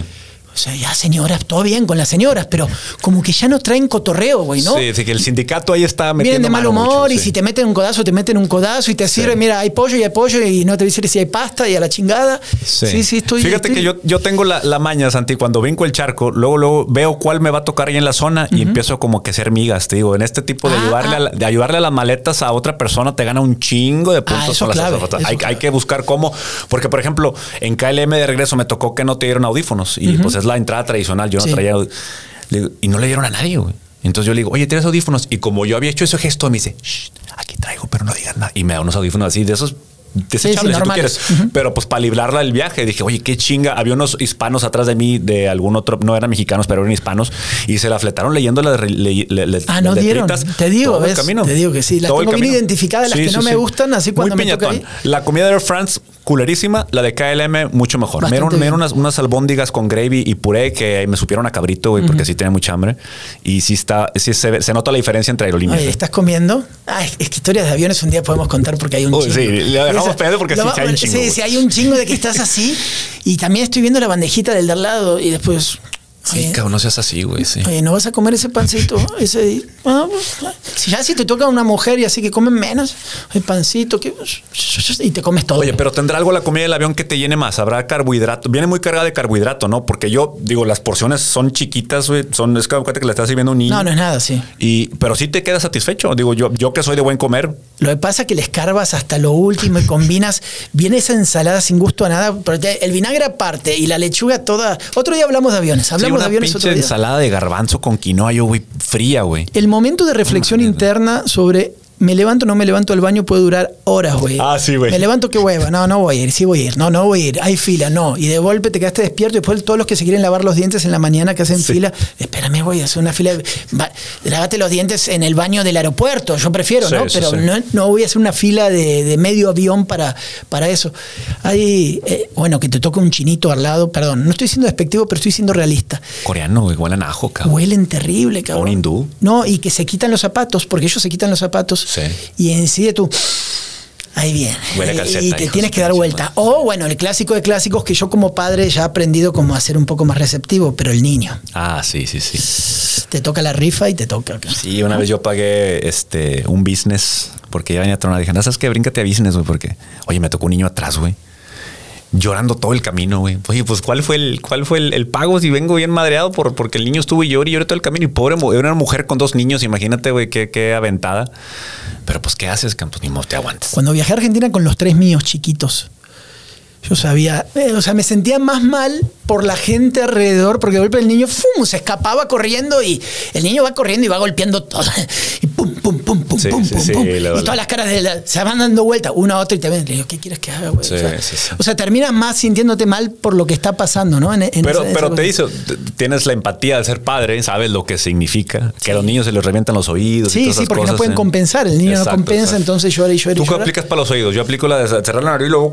O sea, ya señoras, todo bien con las señoras, pero como que ya no traen cotorreo, güey, ¿no? Sí, sí, que el sindicato ahí está metiendo Vienen de mal humor y si te meten un codazo, te meten un codazo y te sirve, mira, hay pollo y hay pollo y no te dicen si hay pasta y a la chingada. Sí, sí, estoy... Fíjate que yo, yo tengo la, maña, Santi, cuando vinco el charco, luego, luego veo cuál me va a tocar ahí en la zona y empiezo como que ser migas, te digo, en este tipo de, ah, ayudarle, A, ah. de ayudarle a las maletas a otra persona te gana un chingo de puntos ah, las hay, hay, que buscar cómo, porque por ejemplo, en KLM de regreso me tocó que no te dieron audífonos y pues es la entrada tradicional yo no traía. y no le dieron a nadie, güey. Entonces yo le digo, oye, ¿tienes audífonos? Y como yo había hecho ese gesto, me dice, aquí traigo, pero no digas nada. Y me da unos audífonos así de esos desechables si tú quieres. Pero pues para librarla del viaje, dije, oye, qué chinga. Había unos hispanos atrás de mí, de algún otro, no eran mexicanos, pero eran hispanos, y se la fletaron leyendo las. ah, no dieron. Te digo, ves, te digo que sí. Las tengo bien identificadas, las que no me gustan, así cuando me toca La comida de Air France, culerísima. La de KLM, mucho mejor. me dieron, unas, unas, albóndigas con gravy y puré que me supieron a cabrito, güey, porque sí tenía mucha hambre. Y sí está, sí se, se nota la diferencia entre aerolíneas. Oye, ¿estás comiendo? Ah, es, que historias de aviones un día podemos contar porque hay un Uy, Sí, le dejamos pedo porque sí, hay un chingo. Sí, sí, hay un chingo de que estás así. Y también estoy viendo la bandejita del de al lado y después Sí, cabrón, no seas así, güey. Sí. Oye, ¿no vas a comer ese pancito? [LAUGHS] Ese. Ah, pues, Si ya si te toca una mujer y así que comen menos, el pancito, que, y te comes todo. Oye, pero tendrá algo la comida del avión que te llene más. Habrá carbohidrato. Viene muy cargada de carbohidrato, ¿no? Porque yo digo, las porciones son chiquitas, güey. Son, es que que le estás sirviendo un niño. No, no es nada, sí. Y, pero sí te quedas satisfecho. Digo, yo, yo que soy de buen comer. Lo que pasa es que le escarbas hasta lo último y combinas. Viene esa ensalada sin gusto a nada, pero el vinagre aparte y la lechuga toda. Otro día hablamos de aviones. Hablamos de aviones otro día. ensalada de garbanzo con quinoa, yo, güey, fría, güey. El momento de reflexión interna sobre me levanto, no me levanto al baño, puede durar horas, güey. Ah, sí, güey. Me levanto, qué hueva. No, no voy a ir, sí voy a ir. No, no voy a ir. Hay fila, no. Y de golpe te quedaste despierto y después todos los que se quieren lavar los dientes en la mañana que hacen fila, espérame, voy a hacer una fila. lávate los dientes en el baño del aeropuerto, yo prefiero, ¿no? Pero no, no, voy a hacer una fila de, medio avión para, para eso. Hay, eh, bueno, que te toque un chinito al lado, perdón, no estoy siendo despectivo, pero estoy siendo realista. Coreano, huelen ajo, cabrón. Huelen terrible, cabrón. Un hindú. No, y que se quitan los zapatos, porque ellos se quitan los zapatos. Y en sí de tú. Ahí viene. y te tienes que dar vuelta. O bueno, el clásico de clásicos que yo como padre ya he aprendido como a ser un poco más receptivo, pero el niño. Ah, sí, sí, sí. Te toca la rifa y te toca. Sí, una vez yo pagué este un business porque ya venía a tronar. Dije, no, ¿sabes qué? Bríncate a business, güey, porque, oye, me tocó un niño atrás, güey llorando todo el camino, güey. Oye, pues ¿cuál fue el, cuál fue el, pago si vengo bien madreado por, porque el niño estuvo y lloré y lloré todo el camino? Y pobre, era una mujer con dos niños, imagínate, güey, qué, aventada. Pero pues, ¿qué haces, Campos? Ni modo te aguantes. Cuando viajé a Argentina con los tres míos chiquitos, yo sabía, eh, o sea, me sentía más mal por la gente alrededor, porque de golpe el niño ¡fum! se escapaba corriendo y el niño va corriendo y va golpeando todo. [LAUGHS] Y pum, pum, pum, pum, pum, pum, pum. Y todas las caras de se van dando vuelta, una a otra, y te ven. ¿qué quieres que haga, güey? o, sea, terminas más sintiéndote mal por lo que está pasando, ¿no? pero pero te dice, tienes la empatía de ser padre, sabes lo que significa, que a los niños se les revientan los oídos. Sí, y todas sí, porque no pueden ¿eh? compensar. El niño no compensa, entonces llora y llora. ¿Tú qué aplicas para los oídos? Yo aplico la de cerrar la nariz y luego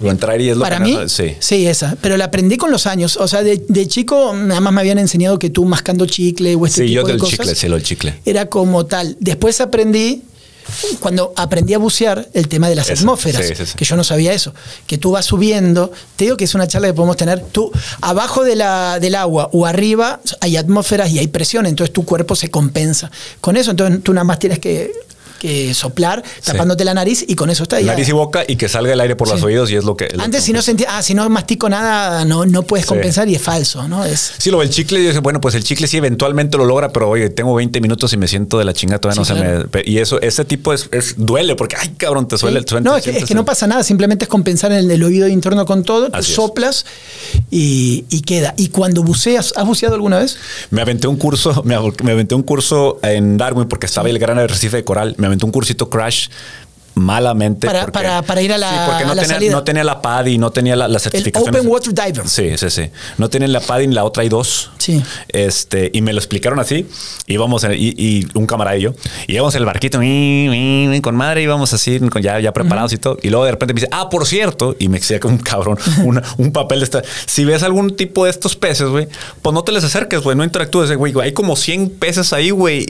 es lo Para mí, sí. sí, esa. Pero la aprendí con los años. O sea, de, chico, nada más me habían enseñado que tú mascando chicle o este sí, yo del chicle, sí, lo del chicle. Era como tal. Después aprendí cuando aprendí a bucear el tema de las atmósferas, que yo no sabía eso, que tú vas subiendo, te digo que es una charla que podemos tener, tú abajo de la, del agua o arriba hay atmósferas y hay presión, entonces tu cuerpo se compensa con eso, entonces tú nada más tienes que que soplar tapándote la nariz y con eso está. Nariz y boca y que salga el aire por los oídos y es lo que... Antes si no sentía, ah, si no mastico nada, no, no puedes compensar y es falso, ¿no? Es... Sí, lo del chicle, yo bueno, pues el chicle sí eventualmente lo logra, pero oye, tengo 20 minutos y me siento de la chingada, todavía no se me... Y eso, ese tipo es, duele porque, ay, cabrón, te suele el No, es que, no pasa nnada, simplemente es compensar en el, oído interno con todo, soplas y, queda. Y cuando buceas, ¿has buceado alguna vez? Me aventé un curso, [LAUGHS] me, aventé un curso en Darwin porque estaba el gran arrecife de coral. Me un cursito Crash malamente. Para, para, ir a la, sí, porque no, tenía, no tenía la PAD y no tenía la, la certificación. Open Water Diver. Sí, sí, sí. No tienen la PAD y la otra hay dos. Sí. Este, y me lo explicaron así. Íbamos en, y, y, un camarada y yo. Y íbamos en el barquito con madre, íbamos así, ya, ya preparados y todo. Y luego de repente me dice, ah, por cierto, y me decía como un cabrón, [LAUGHS] un papel de esta. Si ves algún tipo de estos peces, güey, pues no te les acerques, güey, no interactúes, güey. Hay como 100 peces ahí, güey.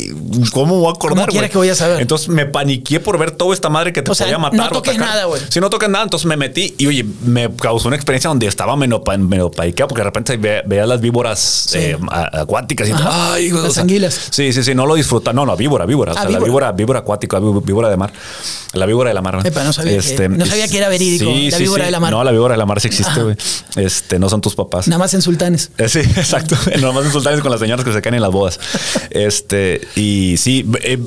¿Cómo voy a acordar, güey? que voy a saber? Entonces me paniqué por ver toda esta madre que te podía matar. No toques nada, güey. Si no toques nada, entonces me metí y oye, me causó una experiencia donde estaba menos porque de repente veía las víboras eh, acuáticas y Ay, las anguilas. Sí, sí, sí, no lo disfruta. No, no, víbora, víbora. Ah, la víbora, víbora acuática, víbora de mar. La víbora de la mar. no sabía, que, este, no sabía que era verídico. la víbora de la mar. No, la víbora de la mar sí existe, güey. Este, no son tus papás. Nada más en sultanes. Eh, sí, [LAUGHS] exacto. Nada más en sultanes con las señoras que se caen en las bodas. Este, y sí, eh,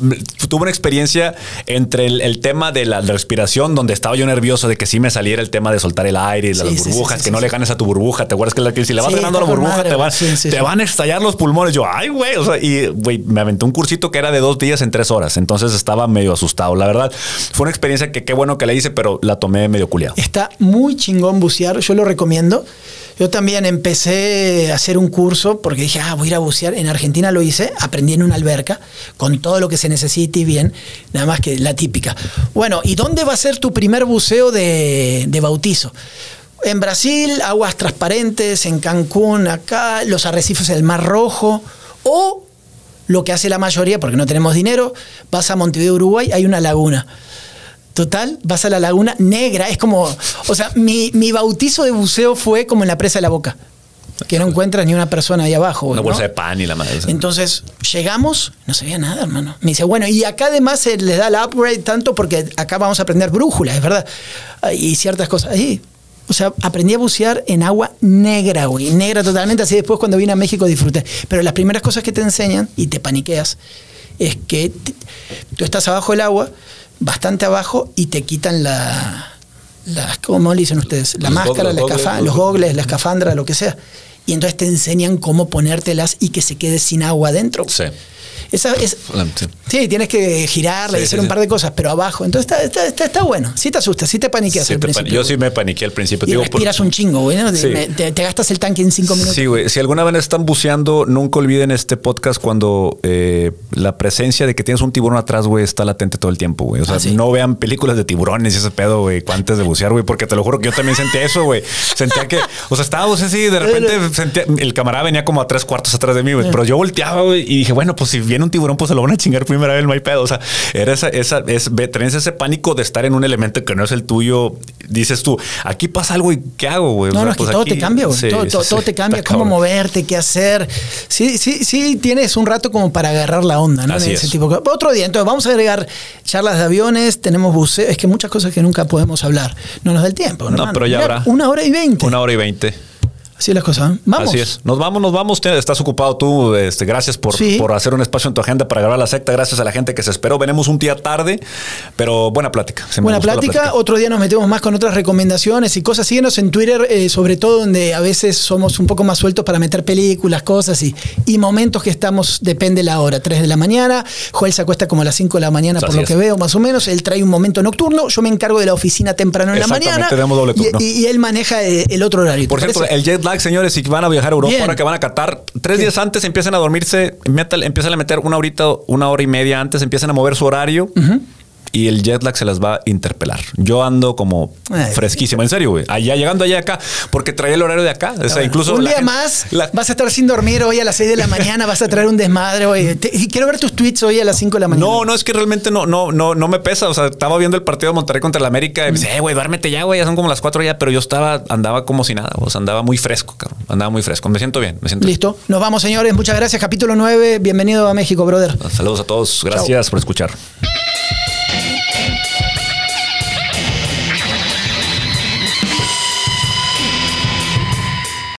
tuve una experiencia entre el, tema de la respiración, donde estaba yo nervioso de que sí me saliera el tema de soltar el aire y las burbujas, que no le ganes a tu burbuja. ¿Te acuerdas que, la, que si le vas ganando a la burbuja, te, van, te van a estallar los pulmones? Yo, ay, güey. O sea, y güey, me aventé un cursito que era de dos días en tres horas. Entonces estaba medio asustado. La verdad, fue una experiencia que qué bueno que la hice, pero la tomé medio culiado. Está muy chingón bucear. Yo lo recomiendo. Yo también empecé a hacer un curso porque dije, ah, voy a ir a bucear. En Argentina lo hice, aprendí en una alberca, con todo lo que se necesite y bien, nada más que la típica. Bueno, ¿y dónde va a ser tu primer buceo de, de bautizo? En Brasil, aguas transparentes, en Cancún, acá, los arrecifes del Mar Rojo, o lo que hace la mayoría, porque no tenemos dinero, vas a Montevideo, Uruguay, hay una laguna. Total, vas a la laguna negra, es como, o sea, mi, bautizo de buceo fue como en la presa de la boca. Que no encuentras ni una persona ahí abajo. Una ¿no? bolsa de pan y la madre. Entonces, llegamos, no se veía nada, hermano. Me dice, bueno, y acá además se les da el upgrade tanto porque acá vamos a aprender brújula, es verdad. Ah, Y ciertas cosas. Ahí. O sea, aprendí a bucear en agua negra, güey. Negra totalmente. Así después cuando vine a México disfruté. Pero las primeras cosas que te enseñan y te paniqueas es que t- tú estás abajo del agua, bastante abajo, y te quitan la. ¿Cómo le dicen ustedes? La Los máscara, la los los- gogles, la escafandra, lo que sea. Y entonces te enseñan cómo ponértelas y que se quede sin agua adentro. Sí. Esa es, Sí. tienes que girarla y hacer sí, un par de cosas, pero abajo. Entonces está, está, está, está bueno. Sí te asustas, sí te paniqueas Sí al te pan- principio. yo sí me paniqué al principio. y por- un chingo, güey. ¿no? Te- gastas el tanque en cinco minutos. Sí, güey. Si alguna vez están buceando, nunca olviden este podcast cuando eh, la presencia de que tienes un tiburón atrás, güey, está latente todo el tiempo, güey. O sea, Ah, no vean películas de tiburones y ese pedo, güey, antes de bucear, güey, porque te lo juro que yo también sentía eso, güey. Sentía que, o sea, estaba buceando así de repente sentía, el camarada venía como a tres cuartos atrás de mí, güey. Pero yo volteaba, güey, y dije, bueno, pues si viene un tiburón, pues se lo van a chingar primero a él, no hay pedo. O sea, era esa, esa, es, tenés ese pánico de estar en un elemento que no es el tuyo. Dices tú, aquí pasa algo y ¿qué hago, güey? O No, sea, no, es que pues todo aquí- te cambia, güey. sí, todo, sí, todo- sí. todo te cambia, cómo cabrón. moverte, qué hacer. Sí, sí, sí, tienes un rato como para agarrar la onda, ¿no? Así En ese es. tipo. Otro día, entonces vamos a agregar charlas de aviones, tenemos buceo, es que muchas cosas que nunca podemos hablar. No nos da el tiempo. No, hermano. pero ya Mira, habrá. Una hora y veinte. Una hora y veinte. Así es las cosas. ¿eh? Vamos. Así es. Nos vamos, nos vamos. Estás ocupado tú. Este, gracias por, Sí. por hacer un espacio en tu agenda para grabar la secta. Gracias a la gente que se esperó. Venimos un día tarde, pero buena plática. Se Buena la plática. Otro día nos metemos más con otras recomendaciones y cosas. Síguenos en Twitter, eh, sobre todo donde a veces somos un poco más sueltos para meter películas, cosas y, y momentos que estamos, depende la hora, 3 de la mañana. Joel se acuesta como a las 5 de la mañana, por lo es. que veo, más o menos. Él trae un momento nocturno. Yo me encargo de la oficina temprano en la mañana. doble y- turno. Y, y él maneja eh, el otro horario. Por ¿te cierto, parece? el jet lag, señores, si van a viajar a Europa, Bien. ahora que van a Qatar, tres días antes empiezan a dormirse, metal, empiezan a meter una horita, una hora y media antes, empiezan a mover su horario. Y el jet lag se las va a interpelar. Yo ando como Ay. fresquísimo, en serio, güey. Allá, llegando allá acá, porque traía el horario de acá. O sea, incluso un día gente- más la- vas a estar sin dormir hoy a las 6 de la [LAUGHS] mañana, vas a traer un desmadre hoy. Te- y quiero ver tus tweets hoy a las 5 de la mañana. No, no, es que realmente no, no, no, no me pesa. O sea, estaba viendo el partido de Monterrey contra el América y me dice, eh, güey, duérmete ya, güey, ya son como las cuatro ya, pero yo estaba, andaba como si nada. O sea, andaba muy fresco, cabrón. Andaba muy fresco. Me siento bien, me siento Listo. Nos vamos, señores. Muchas gracias. Capítulo 9. Bienvenido a México, brother. Saludos a todos. Gracias por escuchar.